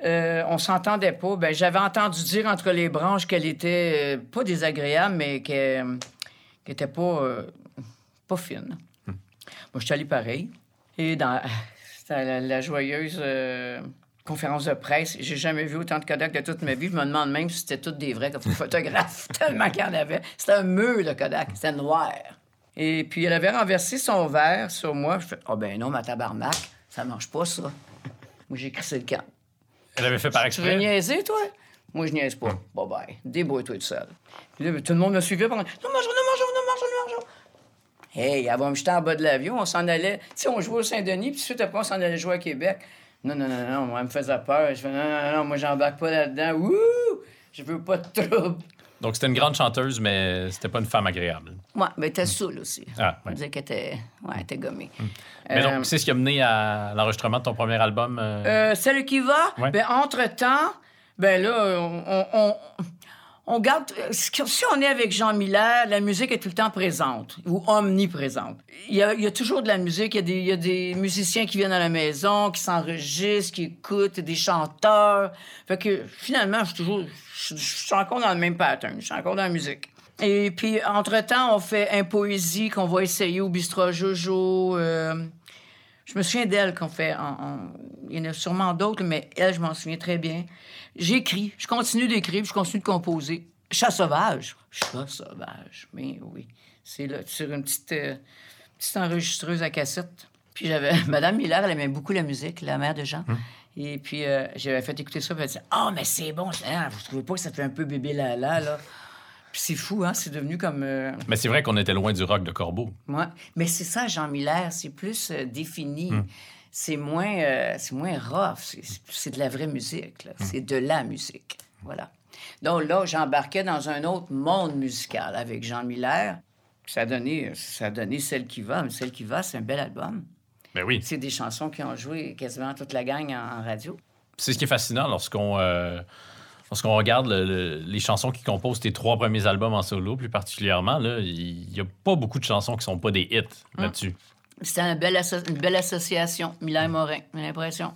euh, on s'entendait pas. Ben, j'avais entendu dire entre les branches qu'elle était euh, pas désagréable, mais qu'elle qu'elle était pas, euh, pas fine. Moi, je suis allé pareil. Et dans la, la joyeuse euh, conférence de presse, j'ai jamais vu autant de Kodak de toute ma vie. Je me demande même si c'était toutes des vrais photographes, tellement qu'il y en avait. C'était un mur de Kodak, c'était noir. Et puis, elle avait renversé son verre sur moi. Je fais, oh ben non, ma tabarnak, ça marche pas, ça. Moi, j'ai crissé le camp. Elle avait fait par Tu veux exprès? niaiser, toi? Moi, je niaise pas. Bye bye. Débrouille-toi tout seul. Puis là, ben, tout le monde me suivait pendant. Non, mange, non, mange, non, mange, non, mange. Hey, elle va me jeter en bas de l'avion. On s'en allait. Tu sais, on jouait au Saint-Denis, puis suite après, on s'en allait jouer à Québec. Non, non, non, non, moi, elle me faisait peur. Je fais, non, non, non, non, moi, j'embarque pas là-dedans. Wouh! Je veux pas de trouble. Donc, c'était une grande chanteuse, mais c'était pas une femme agréable. Ouais, mais t'es saoul aussi. Ah, On ouais. disait qu'elle était, ouais, elle était gommée. Mais Euh, donc, c'est ce qui a mené à l'enregistrement de ton premier album? euh, Euh, celle qui va, Ouais. ben, entre-temps, ben là, on, on, on- garde... Si si on est avec Jean Miller, la musique est tout le temps présente ou omniprésente. Il y a, toujours de la musique, il y, a des, il y a des musiciens qui viennent à la maison, qui s'enregistrent, qui écoutent, des chanteurs. Fait que finalement, je suis toujours... Je, suis encore dans le même pattern, je suis encore dans la musique. Et puis, entre-temps, on fait un poésie qu'on va essayer au Bistrot Jojo. euh, je me souviens d'elle qu'on fait. Il y en a sûrement d'autres, mais elle, je m'en souviens très bien. J'écris, je continue d'écrire, je continue de composer. Chat sauvage. Chat sauvage. Mais oui. C'est là, sur une petite, euh, petite enregistreuse à cassette. Puis j'avais. Madame Miller, elle aimait beaucoup la musique, la mère de Jean. Et puis euh, j'avais fait écouter ça, puis elle disait Ah, mais c'est bon. Ah, vous trouvez pas que ça fait un peu bébé là là, Puis c'est fou, hein? C'est devenu comme. euh, Mais c'est vrai qu'on était loin du rock de Corbeau. Ouais. Mais c'est ça, Jean Miller, c'est plus défini. C'est moins, euh, c'est moins rough. C'est- de la vraie musique. C'est de la musique. Voilà. Donc là, j'embarquais dans un autre monde musical avec Jean Miller. Ça a donné, ça a donné Celle qui va. Mais Celle qui va, c'est un bel album. Ben oui. C'est des chansons qui ont joué quasiment toute la gang en, en radio. C'est ce qui est fascinant lorsqu'on euh, lorsqu'on regarde le- le- les chansons qui composent tes trois premiers albums en solo, plus particulièrement. Il n'y a pas beaucoup de chansons qui sont pas des hits là-dessus. C'était une belle association, Miller Morin, j'ai l'impression.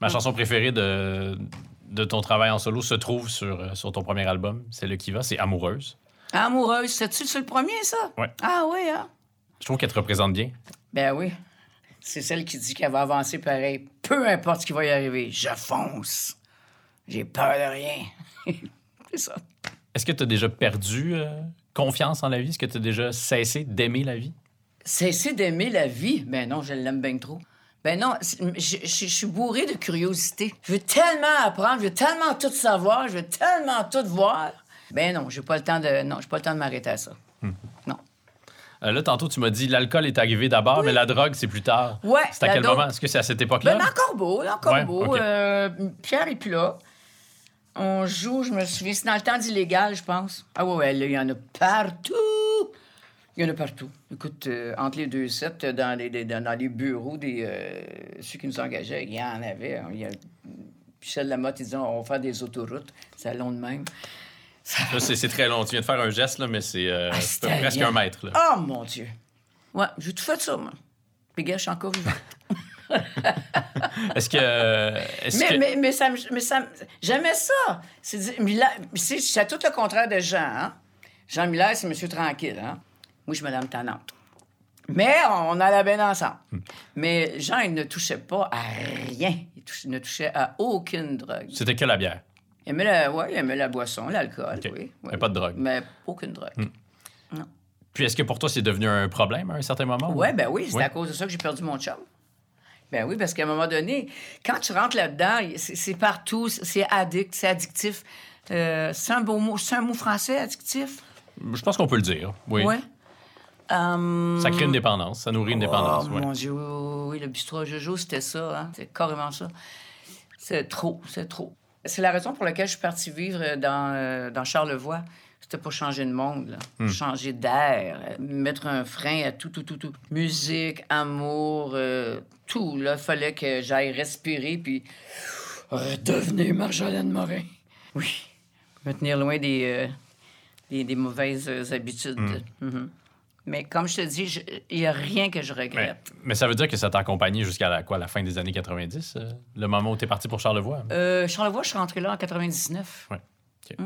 Ma chanson préférée de, de ton travail en solo se trouve sur, euh, sur ton premier album, c'est le qui va, c'est Amoureuse. Amoureuse, c'est-tu sur le premier, ça? Ouais. Ah oui, hein? Je trouve qu'elle te représente bien. Ben oui. C'est celle qui dit qu'elle va avancer pareil. Peu importe ce qui va y arriver, je fonce. J'ai peur de rien. c'est ça. Est-ce que tu as déjà perdu euh, confiance en la vie? Est-ce que tu as déjà cessé d'aimer la vie? Cesser d'aimer la vie? Ben non, je l'aime bien trop. Ben non, je, je- je suis bourré de curiosité. Je veux tellement apprendre, je veux tellement tout savoir, je veux tellement tout voir. Ben non, j'ai pas le temps de. Non, j'ai pas le temps de m'arrêter à ça. Non. Euh, là, tantôt, tu m'as dit l'alcool est arrivé d'abord, mais la drogue, c'est plus tard. Ouais, C'est à quel moment? Est-ce que c'est à cette époque-là? Ben, dans Corbeau. Ouais, ok. euh, Pierre est plus là. On joue, je me souviens, c'est dans le temps d'illégal, je pense. Ah ouais, ouais, là, il y en a partout. Il y en a partout. Écoute, euh, entre les deux sets, euh, dans les, les- dans, les bureaux des euh, ceux qui nous engageaient, il y en avait. hein, il y a- Michel Lamotte, il dit on va faire des autoroutes. C'est long de même. C'est très long. Tu viens de faire un geste, là, mais c'est euh, Ah, presque un mètre. Là. Oh mon Dieu! Ouais, j'ai tout fait ça, moi. Puis, gars, je suis encore vivant. Est-ce que. Est-ce Mais, que... mais, mais ça, me- mais ça, j'aimais ça. C'est tout le contraire de Jean. Hein? Jean Miller, c'est Monsieur Tranquille. Hein? Moi, je suis Madame Tannante. Mais on allait bien ensemble. Hmm. Mais Jean, il ne touchait pas à rien. Il, ne touchait à aucune drogue. C'était que la bière. Il aimait la, ouais, il aimait la boisson, l'alcool, OK. oui. Mais oui. pas de drogue. Hmm. Mais aucune drogue. Puis est-ce que pour toi, c'est devenu un problème à un certain moment? ou- Oui, ben oui, c'est Oui. à cause de ça que j'ai perdu mon chum. Ben oui, parce qu'à un moment donné, quand tu rentres là-dedans, c'est c'est partout, c'est addict, c'est addictif. Euh, c'est un beau mot, c'est un mot français, addictif? Je pense qu'on peut le dire. Oui. Ouais. Hum, Ça crée une dépendance. Ça nourrit une dépendance. Oh, ouais. mon Dieu, oui, le bistrot Jojo, c'était ça, hein? C'est carrément ça. C'est trop, c'est trop. C'est la raison pour laquelle je suis partie vivre dans, euh, dans Charlevoix. C'était pour changer de monde, là. Hmm. changer d'air, euh, mettre un frein à tout, tout, tout, tout. Musique, amour, euh, tout. Là, il fallait que j'aille respirer, puis redevenir Marjolaine Morin. Oui, me tenir loin des, euh, des, des mauvaises euh, habitudes. Mhm. Mais comme je te dis, il n'y a rien que je regrette. mais ça veut dire que ça t'a accompagné jusqu'à la, quoi, la fin des années 90, euh, le moment où tu es parti pour Charlevoix? Euh, Charlevoix, je suis rentrée là en 99. Puis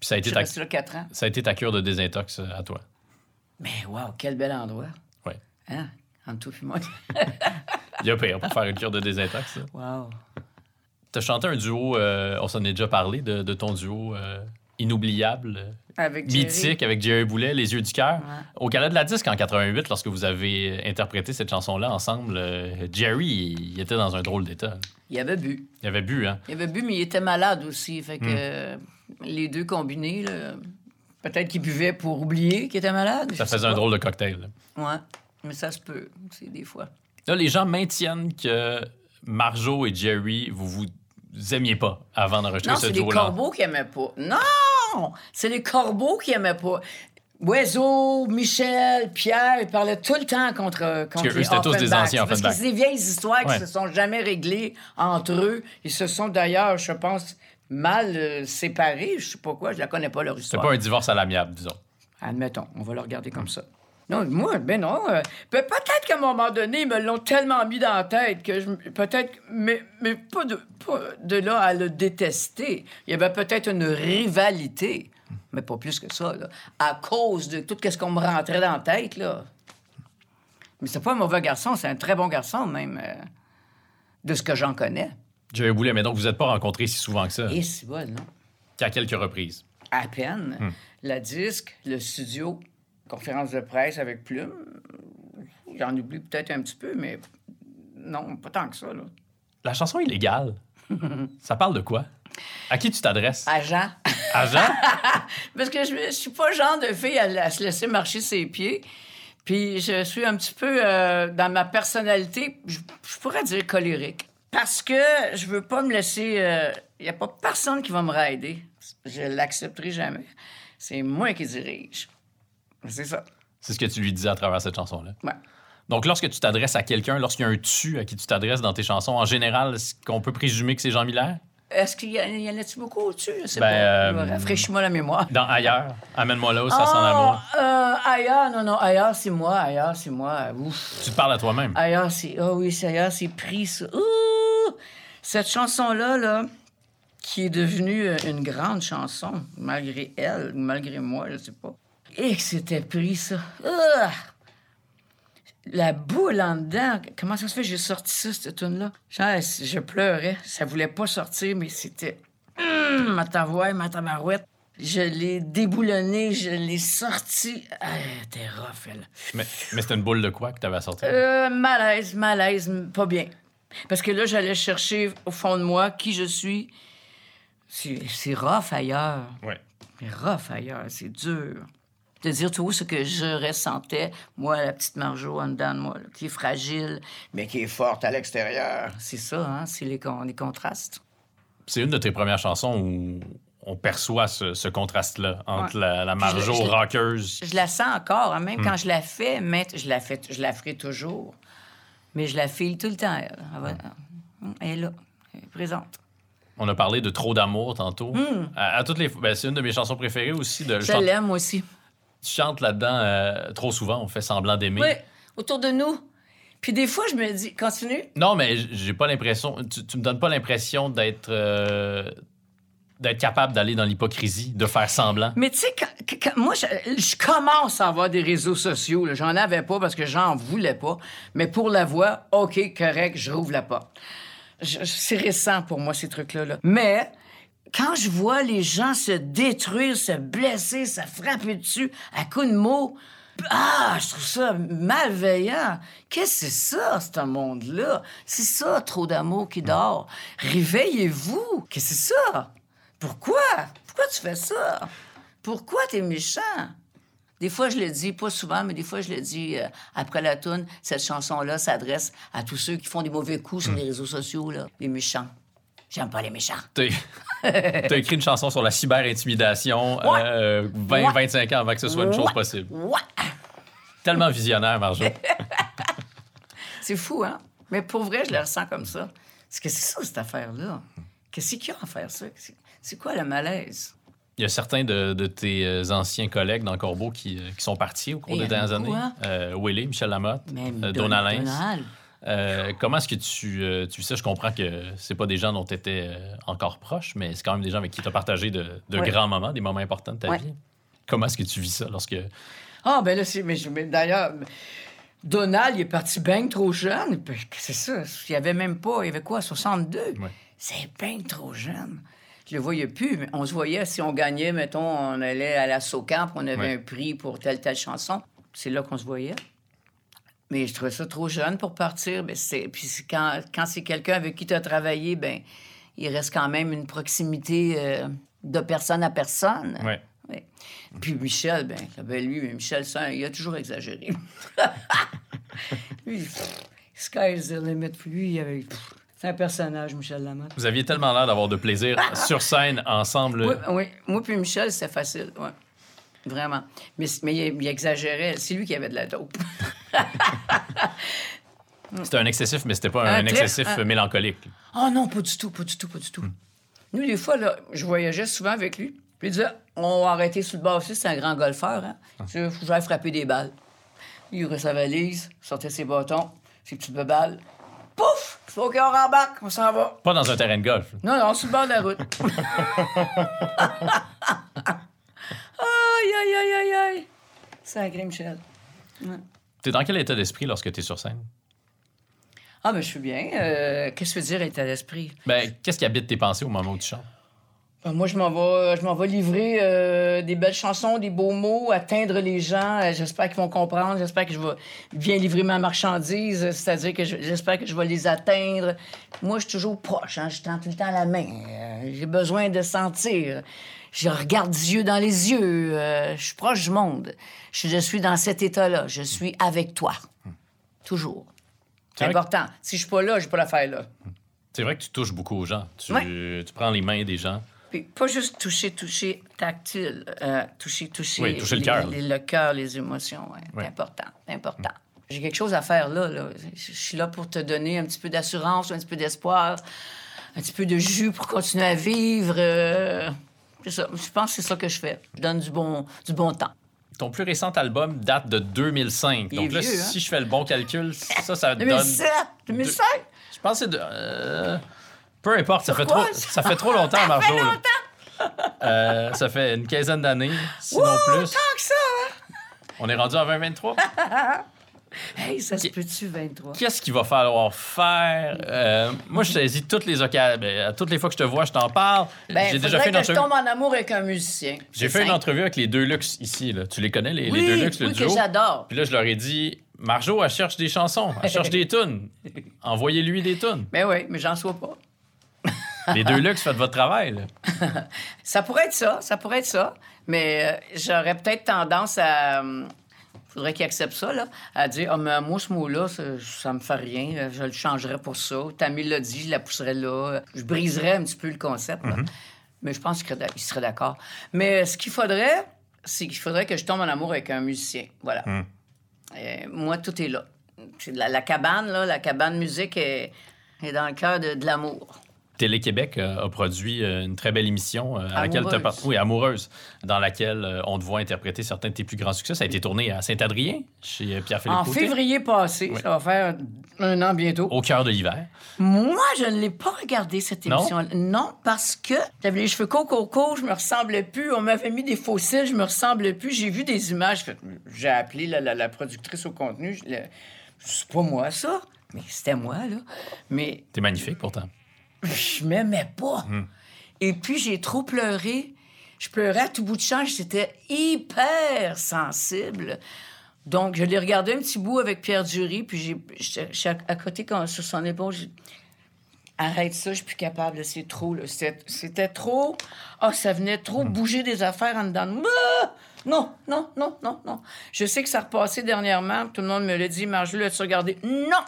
ça a, été ta, restée là 4 ans. ça a été ta cure de désintox euh, à toi. Mais wow, quel bel endroit. Ouais. Hein? Entre toi et moi. Il y a pire pour faire une cure de désintox. là. wow. T'as chanté un duo, euh, on s'en est déjà parlé, de, de ton duo inoubliable, Avec mythique, avec Jerry Boulet, Les Yeux du cœur. Ouais. Au Gala de la Disque en 88, lorsque vous avez interprété cette chanson-là ensemble, euh, Jerry, il était dans un drôle d'état. Il avait bu. Il avait bu, hein? Il avait bu, mais il était malade aussi. Fait que Hmm. euh, les deux combinés, là, peut-être qu'il buvait pour oublier qu'il était malade. Ça faisait un drôle de cocktail. là. Ouais. Mais ça se peut, c'est des fois. Là, les gens maintiennent que Marjo et Jerry, vous vous aimiez pas avant d'enregistrer Non, ce c'est les duo-là. corbeaux qui aimaient pas. Non! C'est les corbeaux qui aimaient pas. Oiseau, Michel, Pierre, ils parlaient tout le temps contre, contre que eux, les c'était tous des anciens Parce que c'est des vieilles histoires Ouais. qui se sont jamais réglées entre eux. Ils se sont d'ailleurs, je pense, mal euh, séparés. Je sais pas quoi, je la connais pas leur C'est histoire. pas un divorce à l'amiable, disons. Admettons, on va le regarder comme ça. Non, moi, ben non. euh, pe- peut-être qu'à un moment donné, ils me l'ont tellement mis dans la tête que je. Peut-être. Mais, mais pas, de, pas de là à le détester. Il y avait peut-être une rivalité, mais pas plus que ça, là, à cause de tout ce qu'on me rentrait dans la tête, là. Mais c'est pas un mauvais garçon, c'est un très bon garçon, même, euh, de ce que j'en connais. Jerry Boulet, mais donc vous n'êtes pas rencontrés si souvent que ça, Et c'est bon, non? qu'à quelques reprises. À peine. La disque, le studio, conférence de presse avec Plume. J'en oublie peut-être un petit peu, mais non, pas tant que ça. Là. La chanson illégale, ça parle de quoi? À qui tu t'adresses? À Jean. À Jean? Parce que je, je suis pas le genre de fille à, à se laisser marcher ses pieds. Puis je suis un petit peu euh, dans ma personnalité, je, je pourrais dire colérique. Parce que je veux pas me laisser. Il n'y a pas personne qui va me raider. Je l'accepterai jamais. C'est moi qui dirige. C'est ça. C'est ce que tu lui disais à travers cette chanson-là. Ouais. Donc, lorsque tu t'adresses à quelqu'un, lorsqu'il y a un tu à qui tu t'adresses dans tes chansons, en général, est-ce qu'on peut présumer que c'est Jean Miller? Est-ce qu'il y, en a-tu beaucoup au-dessus? Je sais Ben, pas. euh, Rafraîchis-moi la mémoire. Dans Ailleurs, Amène-moi là où ça sent Ah, l'amour. euh, ailleurs, non, non, ailleurs, c'est moi, ailleurs, c'est moi. Ouf. Tu te parles à toi-même. Ailleurs, c'est. Ah oui, c'est ailleurs, c'est pris, ça. Ouh! Cette chanson-là, là, qui est devenue une grande chanson, malgré elle, malgré moi, je sais pas. Et que c'était pris, ça. Ah! La boule en dedans. Comment ça se fait que j'ai sorti ça, cette tune-là? Genre, je pleurais. Ça voulait pas sortir, mais c'était. Hum, ma tavoie, ma. Je l'ai déboulonné, je l'ai sorti. Ah, t'es rough, elle. Mais, mais c'était une boule de quoi que tu avais à sortir? Euh, malaise, malaise, pas bien. Parce que là, j'allais chercher au fond de moi qui je suis. C'est c'est rough ailleurs. Ouais. C'est rough ailleurs, c'est dur. De dire tout ce que je ressentais, moi, la petite Marjo en dedans de moi, là, qui est fragile, mais qui est forte à l'extérieur. C'est ça, hein? C'est les, con- les contrastes. C'est une de tes premières chansons où on perçoit ce, ce contraste-là entre Ouais. la, la Marjo Je- je- rockeuse. Je la sens encore, hein, même quand je la fais, mais je la fais, je la ferai toujours. Mais je la file tout le temps, elle. Elle, va- elle est là. Elle est présente. On a parlé de Trop d'amour tantôt. À, à toutes les ben, c'est une de mes chansons préférées aussi. De, Je chante- l'aime aussi. Tu chantes là-dedans euh, trop souvent, on fait semblant d'aimer. Oui, autour de nous. Puis des fois, je me dis, continue. Non, mais j'ai pas l'impression. Tu, tu me donnes pas l'impression d'être euh, d'être capable d'aller dans l'hypocrisie, de faire semblant. Mais tu sais, quand- quand- quand- moi, je, je commence à avoir des réseaux sociaux. J'en avais pas parce que j'en voulais pas. Mais pour la voix, OK, correct, je rouvre la porte. C'est récent pour moi, ces trucs-là. là. Mais quand je vois les gens se détruire, se blesser, se frapper dessus à coups de mots, ah, je trouve ça malveillant. Qu'est-ce que c'est ça, ce monde-là? C'est ça, trop d'amour qui dort. Réveillez-vous. Qu'est-ce que c'est ça? Pourquoi? Pourquoi tu fais ça? Pourquoi t'es méchant? Des fois, je le dis, pas souvent, mais des fois, je le dis euh, après la toune. Cette chanson-là s'adresse à tous ceux qui font des mauvais coups sur les réseaux sociaux, là. Les méchants. J'aime pas les méchants. T'as écrit une chanson sur la cyber-intimidation Ouais. euh, 20, Ouais. 25 ans avant que ce soit une chose possible. Tellement visionnaire, Marjo. C'est fou, hein? Mais pour vrai, je le ressens comme ça. Parce que c'est ça, cette affaire-là. Qu'est-ce qu'il y a à faire ça? C'est- quoi le malaise? Il y a certains de, de tes euh, anciens collègues dans Corbeau qui, euh, qui sont partis au cours Et des dernières années. hein? Euh, Willy, Michel Lamotte, Donald Lins. Donald. Euh, comment est-ce que tu, euh, tu vis ça? Je comprends que c'est pas des gens dont tu étais encore proche, mais c'est quand même des gens avec qui tu as partagé de, de Ouais. grands moments, des moments importants de ta Ouais. vie. Comment est-ce que tu vis ça lorsque. Ah, ben là, c'est. Mais, d'ailleurs, Donald, il est parti bien trop jeune. C'est ça. Il y avait même pas. Il y avait quoi, 62? Ouais. C'est bien trop jeune. Je le voyais plus, mais on se voyait si on gagnait, mettons, on allait à la SOCAM, puis on avait Ouais. un prix pour telle, telle chanson. C'est là qu'on se voyait. Mais je trouvais ça trop jeune pour partir. Ben, c'est... Puis c'est quand, quand c'est quelqu'un avec qui tu as travaillé, ben il reste quand même une proximité euh, de personne à personne. Ouais. Ouais. Puis Michel, ben, ben lui, mais Michel, ça, il a toujours exagéré. lui, pff, sky's the limit. Lui, il avait... pff, c'est un personnage, Michel Lamotte. Vous aviez tellement l'air d'avoir de plaisir sur scène ensemble. Oui, oui. Moi puis Michel, c'était facile, ouais. Vraiment. Mais, mais il, il exagérait. C'est lui qui avait de la dope. C'était un excessif, mais c'était pas Un excessif un- mélancolique. Oh non, pas du tout, pas du tout, pas du tout. Nous, des fois, là, je voyageais souvent avec lui. Puis il disait, on va arrêter sur le bord aussi, c'est un grand golfeur, hein. Il faut que j'aille frapper des balles. Il ouvrait sa valise, sortait ses bâtons, ses petites balles. Pouf! Faut qu'on rembarque, on s'en va. Pas dans un terrain de golf. Non, non, sur le bord de la route. aïe, aïe, aïe, aïe, aïe. Sacré Michel. T'es dans quel état d'esprit lorsque t'es sur scène? Ah, mais je suis bien. Euh, Qu'est-ce que tu veux dire, état d'esprit? Ben, qu'est-ce qui habite tes pensées au moment où tu chantes? Ben, moi, je m'en vais, je m'en vais livrer euh, des belles chansons, des beaux mots, atteindre les gens. Euh, J'espère qu'ils vont comprendre. J'espère que je vais bien livrer ma marchandise. C'est-à-dire que je- j'espère que je vais les atteindre. Moi, je suis toujours proche. Hein, je tends tout le temps la main. J'ai besoin de sentir. Je regarde yeux dans les yeux. Euh, je suis proche du monde. Je, je suis dans cet état-là. Je suis avec toi. Toujours. C'est que- important. Si je suis pas là, j'ai pas l'affaire là. C'est vrai que tu touches beaucoup aux gens. Tu, Ouais. tu prends les mains des gens. Puis pas juste toucher, toucher, tactile, euh, toucher, toucher. Oui, toucher le cœur. les- Le cœur, les émotions, ouais. Ouais. C'est important, c'est important. J'ai quelque chose à faire là, je suis là pour te donner un petit peu d'assurance, un petit peu d'espoir, un petit peu de jus pour continuer à vivre. euh, c'est ça. Je pense que c'est ça que je fais. Je donne du bon, du bon temps. Ton plus récent album date de 2005. Il Donc là, vieux, hein? si je fais le bon calcul, ça, ça donne... 2007, 2005. Je pense que c'est de... euh, Peu importe, ça fait, trop, Pourquoi? ça fait trop longtemps, Marjo. là. Euh, ça fait une quinzaine d'années, sinon plus. Tant que ça, hein? On est rendu à 2023. Hey, ça se peut-tu, 23? Qu'est-ce qu'il va falloir faire? Euh, moi, je saisis toutes les occasions. Ben, toutes les fois que je te vois, je t'en parle. Ben, J'ai déjà fait une que je entrevue. tombe en amour avec un musicien. J'ai fait une entrevue avec les deux luxe ici. Là. Tu les connais, les, les Oui, deux luxe, le oui, duo? que j'adore. Puis là, je leur ai dit, Marjo, elle cherche des chansons, elle cherche des tunes. Envoyez-lui des tunes. Mais oui, mais j'en sois pas. Les deux luxe, faites votre travail. là. Ça pourrait être ça, ça pourrait être ça. Mais euh, j'aurais peut-être tendance à. Faudrait qu'il accepte ça, là, à dire Ah, mais moi, ce mot-là, ça, ça me fait rien, je le changerais pour ça. Ta mélodie, je la pousserais là. Je briserais un petit peu le concept. là. Mais je pense qu'il serait d'accord. Mais ce qu'il faudrait, c'est qu'il faudrait que je tombe en amour avec un musicien. Voilà. Euh, moi, tout est là. La, la cabane, là, la cabane musique est, est dans le cœur de, de l'amour. Télé-Québec euh, a produit euh, une très belle émission euh, à laquelle Amoureuse. par- oui, amoureuse, dans laquelle on te voit interpréter certains de tes plus grands succès. Ça a été tourné à Saint-Adrien, chez Pierre-Philippe En Côté, février passé, Oui. ça va faire un an bientôt. au cœur de l'hiver. Moi, je ne l'ai pas regardé, cette Non? émission. Non, parce que j'avais les cheveux coco, je me ressemblais plus. On m'avait mis des fossiles, je me ressemblais plus. J'ai vu des images. Fait- J'ai appelé la, la- la productrice au contenu. C'est pas moi, ça. Mais c'était moi, là. Mais T'es magnifique pourtant. Je m'aimais pas. Et puis, j'ai trop pleuré. Je pleurais à tout bout de champ. J'étais hyper sensible. Donc, je l'ai regardé un petit bout avec Pierre Dury, puis j'ai, à, côté, quand, sur son épaule. j'ai- Arrête ça, je suis plus capable, c'est trop. C'était, trop. Ah, ça venait trop bouger des affaires en dedans. Ah! Non, non, non, non, non. Je sais que ça repassait dernièrement, tout le monde me l'a dit. Marjorie, l'as-tu regardé? Non!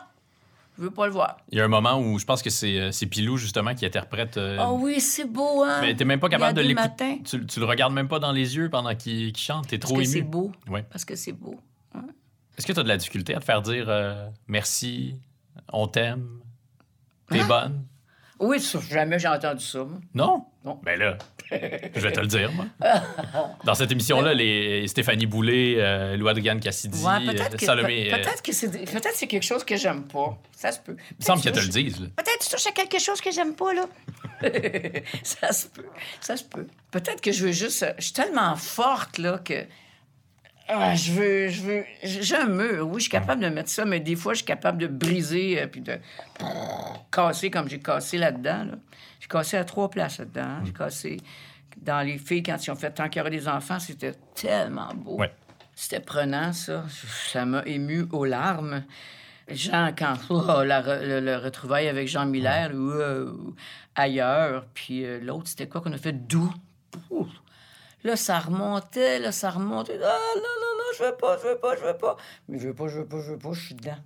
Je veux pas le voir. Il y a un moment où je pense que c'est euh, c'est Pilou, justement, qui interprète. euh, Ah oui, c'est beau, hein? Mais t'es même pas capable de l'écouter. Tu, tu le regardes même pas dans les yeux pendant qu'il qu'il chante. T'es Parce trop que ému. c'est beau. Ouais. Parce que c'est beau. Est-ce que tu as de la difficulté à te faire dire euh, merci, on t'aime, t'es Hein? bonne? Oui, jamais j'ai entendu ça. moi. Non? Non. Ben là, je vais te le dire, moi. Dans cette émission-là, les Stéphanie Boulay, euh, Lou-Adrienne Cassidy, Ouais, peut-être euh, que, Salomé... peut- euh, peut-être que c'est peut-être c'est quelque chose que j'aime pas. Ça se peut. il me semble qu'elles te le disent. là. Peut-être que tu touches à quelque chose que j'aime pas, là. ça se peut. Ça se peut. Peut-être que je veux juste. Je suis tellement forte, là, que. Ah, je veux. Je veux. J'ai un mur. Oui, je suis capable de mettre ça, mais des fois, je suis capable de briser euh, puis de casser comme j'ai cassé là-dedans. Là. J'ai cassé à trois places là-dedans. hein. J'ai cassé dans les filles quand ils ont fait Tant qu'il y aura des enfants, c'était tellement beau. Ouais. C'était prenant, ça. Ça m'a ému aux larmes. Jean, quand oh, la le, le retrouvaille avec Jean Miller ou euh, ailleurs, puis euh, l'autre, c'était quoi qu'on a fait? Doux. Là, ça remontait, là, ça remontait. Ah, non, non, non, je veux pas, je veux pas, je veux pas. Mais je veux pas, je veux pas, je veux pas, je suis dedans.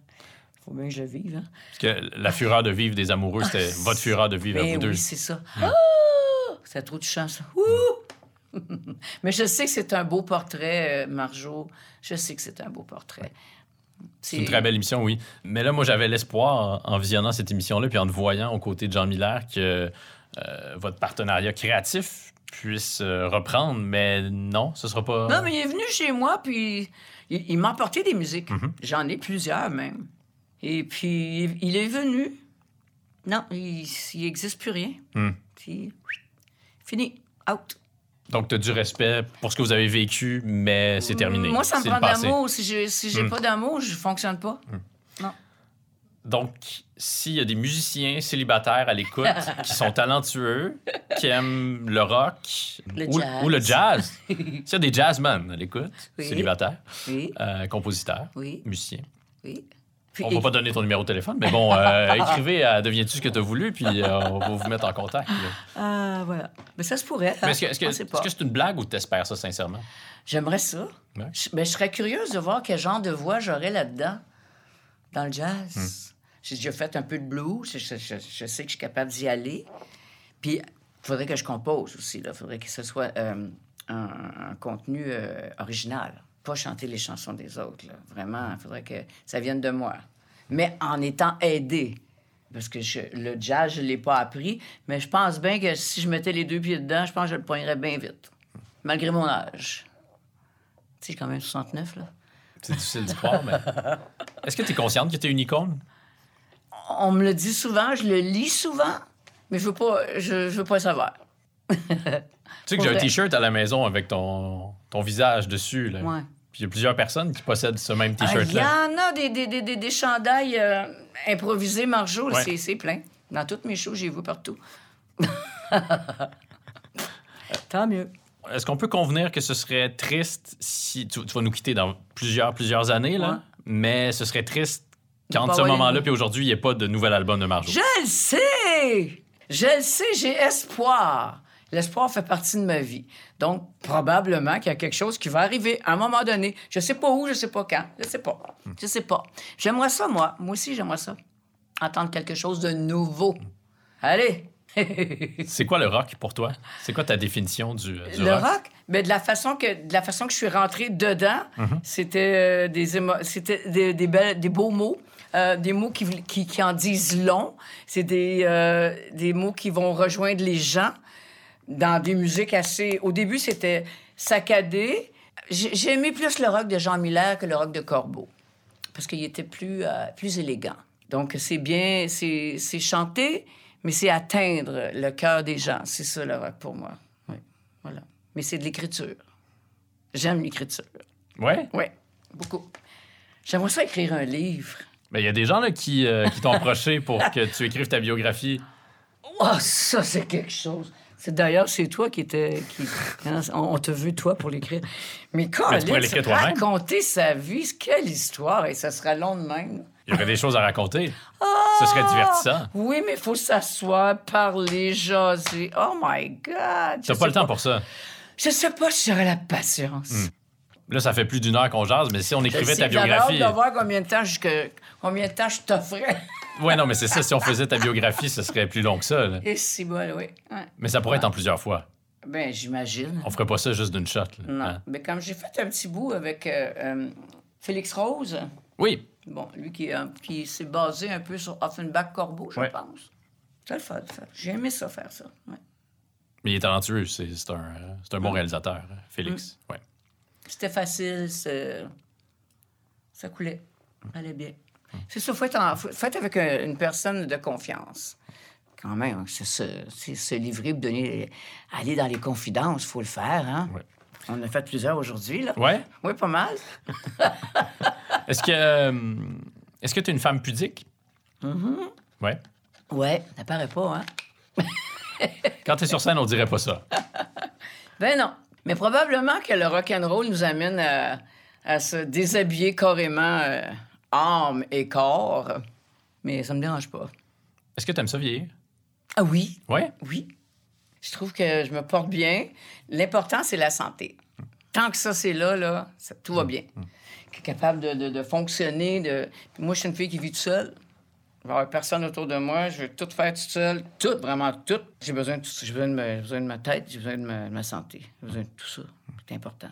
Faut bien que je le vive, hein. Parce que la fureur de vivre des amoureux, c'était votre fureur de vivre à Ben vous deux. oui, c'est ça. Ah! C'est trop de chance. Ouh! Mais je sais que c'est un beau portrait, euh, Marjo. Je sais que c'est un beau portrait. C'est une très belle émission, oui. Mais là, moi, j'avais l'espoir, en visionnant cette émission-là, puis en te voyant aux côtés de Jean Miller, que euh, votre partenariat créatif puisse euh, reprendre, mais non, ce sera pas... Non, mais il est venu chez moi, puis il, il m'a apporté des musiques. Mhm. J'en ai plusieurs, même. Et puis, il- est venu. Non, il n'existe plus rien. Hmm. Puis, fini. Out. Donc, tu as du respect pour ce que vous avez vécu, mais c'est terminé. Moi, ça me prend d'amour. Si j'ai si Hmm. pas d'amour, je fonctionne pas. Donc, s'il y a des musiciens célibataires à l'écoute qui sont talentueux, qui aiment le rock Le ou, le jazz, s'il y a des jazzmen à l'écoute, Oui. célibataires, Oui, euh, compositeurs, oui, musiciens, oui. Puis, on va pas donner ton numéro de téléphone, mais bon, euh, écrivez à Deviens-tu ce que tu as voulu, puis euh, on va vous mettre en contact. Ah, voilà. Mais ça se pourrait. hein. Mais est-ce que c'est une blague ou t'espères ça sincèrement? J'aimerais ça. Ouais. Je, ben, je serais curieuse de voir quel genre de voix j'aurais là-dedans, dans le jazz. Hmm. J'ai déjà fait un peu de blues. Je, je- je- je sais que je suis capable d'y aller. Puis, il faudrait que je compose aussi. Il faudrait que ce soit euh, un, un contenu original. Pas chanter les chansons des autres. là. Vraiment, il faudrait que ça vienne de moi. Mais en étant aidé. Parce que je- le jazz, je ne l'ai pas appris. Mais je pense bien que si je mettais les deux pieds dedans, je pense que je le poignerais bien vite. Malgré mon âge. Tu sais, j'ai quand même 69, là. C'est difficile d'y croire, mais. Est-ce que tu es consciente que tu es une icône? On me le dit souvent, je le lis souvent, mais je veux pas, je, je veux pas le savoir. Tu sais que j'ai un t-shirt à la maison avec ton, ton visage dessus. Là. Ouais. Puis il y a plusieurs personnes qui possèdent ce même Ah, Il y t-shirt-là. en a des, des, des, des, des chandails euh, improvisés, Marjo, Ouais. c'est- c'est plein. Dans toutes mes shows, j'ai vu partout. Tant mieux. Est-ce qu'on peut convenir que ce serait triste si. Tu, tu vas nous quitter dans plusieurs, plusieurs années, là, Ouais. mais ce serait triste De qu'entre ce moment-là puis aujourd'hui, il n'y ait pas de nouvel album de Marjo? Je le sais! Je le sais, j'ai espoir. L'espoir fait partie de ma vie. Donc, probablement qu'il y a quelque chose qui va arriver à un moment donné. Je sais pas où, je sais pas quand. Je sais pas. Je sais pas. J'aimerais ça, moi. Moi aussi, j'aimerais ça. Entendre quelque chose de nouveau. Allez! C'est quoi le rock pour toi? C'est quoi ta définition du, du Le rock? rock, ben, de, la façon que, de la façon que je suis rentrée dedans, c'était euh, des, c'était des, des, belles- des beaux mots, euh, des mots qui, qui, qui en disent long. C'est des, euh, des mots qui vont rejoindre les gens dans des musiques assez... Au début, c'était saccadé. J'ai aimé plus le rock de Jean Miller que le rock de Corbeau, parce qu'il était plus, euh, plus élégant. Donc, c'est bien, c'est c'est chanter, mais c'est atteindre le cœur des gens. C'est ça, le rock, pour moi. Oui, voilà. Mais c'est de l'écriture. J'aime l'écriture. Ouais? Oui, beaucoup. J'aimerais ça écrire un livre. Mais il y a des gens là, qui, euh, qui t'ont approché pour que tu écrives ta biographie. Oh, ça, c'est quelque chose. D'ailleurs, c'est toi qui étais. Qui, hein, on t'a vu, toi, pour l'écrire. Mais quand toi-même. raconter sa vie, quelle histoire, et ça sera long de même. Il y aurait des choses à raconter. Ce serait divertissant. Oui, mais il faut s'asseoir, parler, jaser. Oh my God! T'as pas le temps pour ça. Je sais pas si j'aurais la patience. Là, ça fait plus d'une heure qu'on jase, mais si on écrivait ta J'avais hâte biographie. de voir combien de temps, combien de temps je t'offrais. Ouais, non, mais c'est ça. Si on faisait ta biographie, ce serait plus long que ça. là. Et si bon, oui. Ouais. Mais ça pourrait être en plusieurs fois. Ben, j'imagine. On ferait pas ça juste d'une shot. là. Non. Hein? Mais comme j'ai fait un petit bout avec euh, euh, Félix Rose, Oui. bon, lui qui, euh, qui s'est basé un peu sur Offenbach Corbeau, je Ouais. pense. C'est le fun. J'ai aimé ça faire ça. Mais il est talentueux. C'est un, un bon réalisateur, Félix. Ouais. C'était facile, ça coulait. Ça allait bien. C'est ça, faut être, en- faut, faut être avec un- une personne de confiance. Quand même, c'est se, livrer, donner, aller dans les confidences, faut le faire, hein? Ouais. On en a fait plusieurs aujourd'hui, là. Ouais? Oui, pas mal. Est-ce que euh, est-ce que tu es une femme pudique? Mm-hmm. Ouais. Ouais, ça paraît pas, hein? Quand tu es sur scène, on dirait pas ça. Ben non. Mais probablement que le rock'n'roll nous amène à, à se déshabiller carrément euh, âme et corps. Mais ça me dérange pas. Est-ce que tu aimes ça vieillir? Ah oui, Ouais? oui. Je trouve que je me porte bien. L'important, c'est la santé. Tant que ça, c'est là, là, ça- tout va bien. Que capable de, de- de fonctionner. De... Puis Moi, je suis une fille qui vit toute seule. Il va y avoir personne autour de moi. Je veux tout faire toute seule. Tout, vraiment tout. J'ai besoin de tout besoin de, me- j'ai besoin de ma tête. J'ai besoin de ma, de ma santé. J'ai besoin de tout ça. C'est important.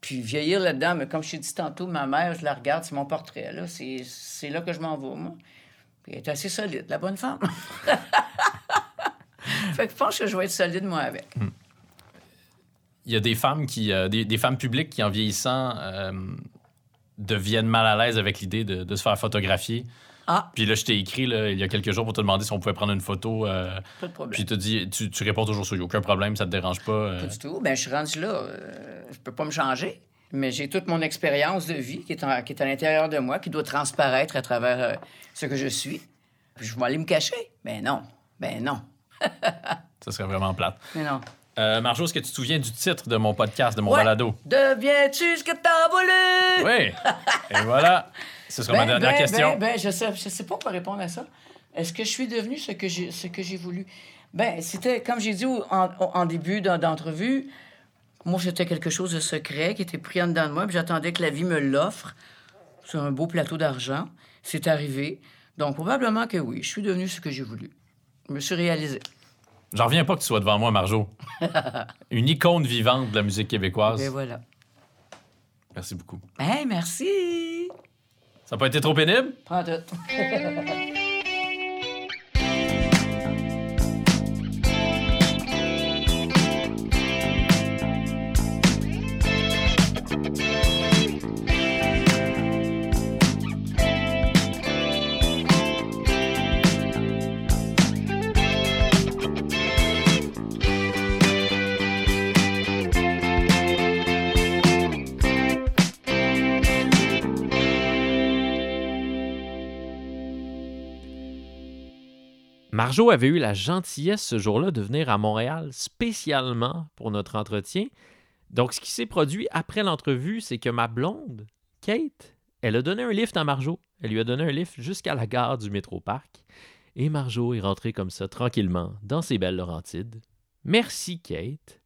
Puis vieillir là-dedans, mais comme je t'ai dit tantôt, ma mère, je la regarde, c'est mon portrait. Là. C'est, c'est là que je m'en vais, moi. Elle est assez solide, la bonne femme. fait que je pense que je vais être solide, moi, avec. Il y a des femmes qui euh, des, femmes publiques qui en vieillissant euh, deviennent mal à l'aise avec l'idée de se faire photographier. Ah, Puis là, je t'ai écrit là, il y a quelques jours pour te demander si on pouvie prendre une photo. euh, pas de problème. puis tu dit, tu, tu réponds toujours sur il aucun problème, ça te dérange pas. euh. Pas du tout. Ben, je suis rendu là. euh, je peux pas me changer. Mais j'ai toute mon expérience de vie qui est, en- qui est à l'intérieur de moi, qui doit transparaître à travers euh, ce que je suis. Puis je vais aller me cacher. Ben non. Ben non. Ça serait vraiment plate. Mais non. Euh, Marjo, est-ce que tu te souviens du titre de mon podcast, de mon Ouais. balado? Deviens-tu ce que t'as voulu? Oui. Et voilà. Ce sera ma dernière question. Ben, ben, je sais, je sais pas quoi répondre à ça. Est-ce que je suis devenu ce que j'ai, ce que j'ai voulu? Ben, c'était, comme j'ai dit en, en début d'en- d'entrevue, moi, c'était quelque chose de secret qui était pris en dedans de moi, puis j'attendais que la vie me l'offre sur un beau plateau d'argent. C'est arrivé. Donc, probablement que oui, je suis devenu ce que j'ai voulu. Je me suis réalisé. J'en reviens pas que tu sois devant moi, Marjo. Une icône vivante de la musique québécoise. Et voilà. Merci beaucoup. Hey, merci! Ça n'a pas été trop pénible? Prends tout. Marjo avait eu la gentillesse ce jour-là de venir à Montréal spécialement pour notre entretien. Donc, ce qui s'est produit après l'entrevue, c'est que ma blonde, Kate, elle a donné un lift à Marjo. Elle lui a donné un lift jusqu'à la gare du métro parc. Et Marjo est rentrée comme ça, tranquillement, dans ses belles Laurentides. Merci, Kate.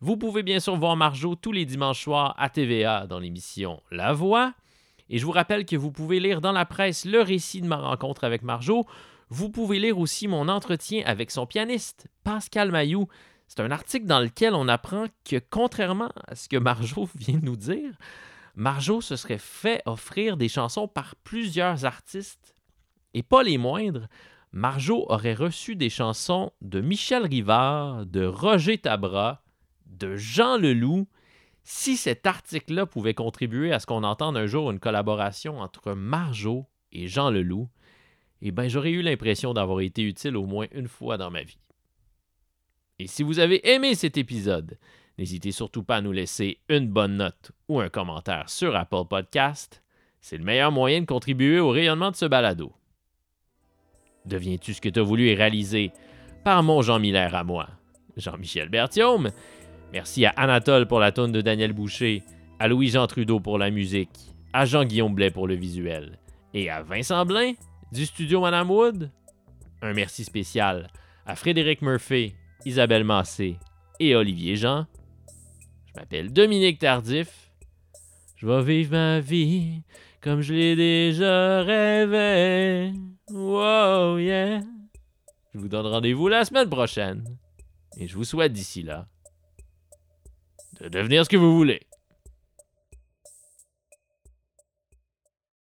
Vous pouvez bien sûr voir Marjo tous les dimanches soirs à TVA dans l'émission La Voix. Et je vous rappelle que vous pouvez lire dans la presse le récit de ma rencontre avec Marjo. Vous pouvez lire aussi mon entretien avec son pianiste, Pascal Mayou. C'est un article dans lequel on apprend que, contrairement à ce que Marjo vient de nous dire, Marjo se serait fait offrir des chansons par plusieurs artistes. Et pas les moindres, Marjo aurait reçu des chansons de Michel Rivard, de Roger Tabra, de Jean Leloup. Si cet article-là pouvait contribuer à ce qu'on entende un jour une collaboration entre Marjo et Jean Leloup, eh bien, j'aurais eu l'impression d'avoir été utile au moins une fois dans ma vie. Et si vous avez aimé cet épisode, n'hésitez surtout pas à nous laisser une bonne note ou un commentaire sur Apple Podcast. C'est le meilleur moyen de contribuer au rayonnement de ce balado. Deviens-tu ce que tu as voulu et réalisé par mon Jean Miller à moi, Jean-Michel Berthiaume. Merci à Anatole pour la tonne de Daniel Boucher, à Louis-Jean Trudeau pour la musique, à Jean-Guillaume Blais pour le visuel et à Vincent Blain du studio Madame Wood? Un merci spécial à Frédéric Murphy, Isabelle Massé et Olivier Jean. Je m'appelle Dominique Tardif. Je vais vivre ma vie comme je l'ai déjà rêvé. Wow, yeah. Je vous donne rendez-vous la semaine prochaine. Et je vous souhaite d'ici là de devenir ce que vous voulez.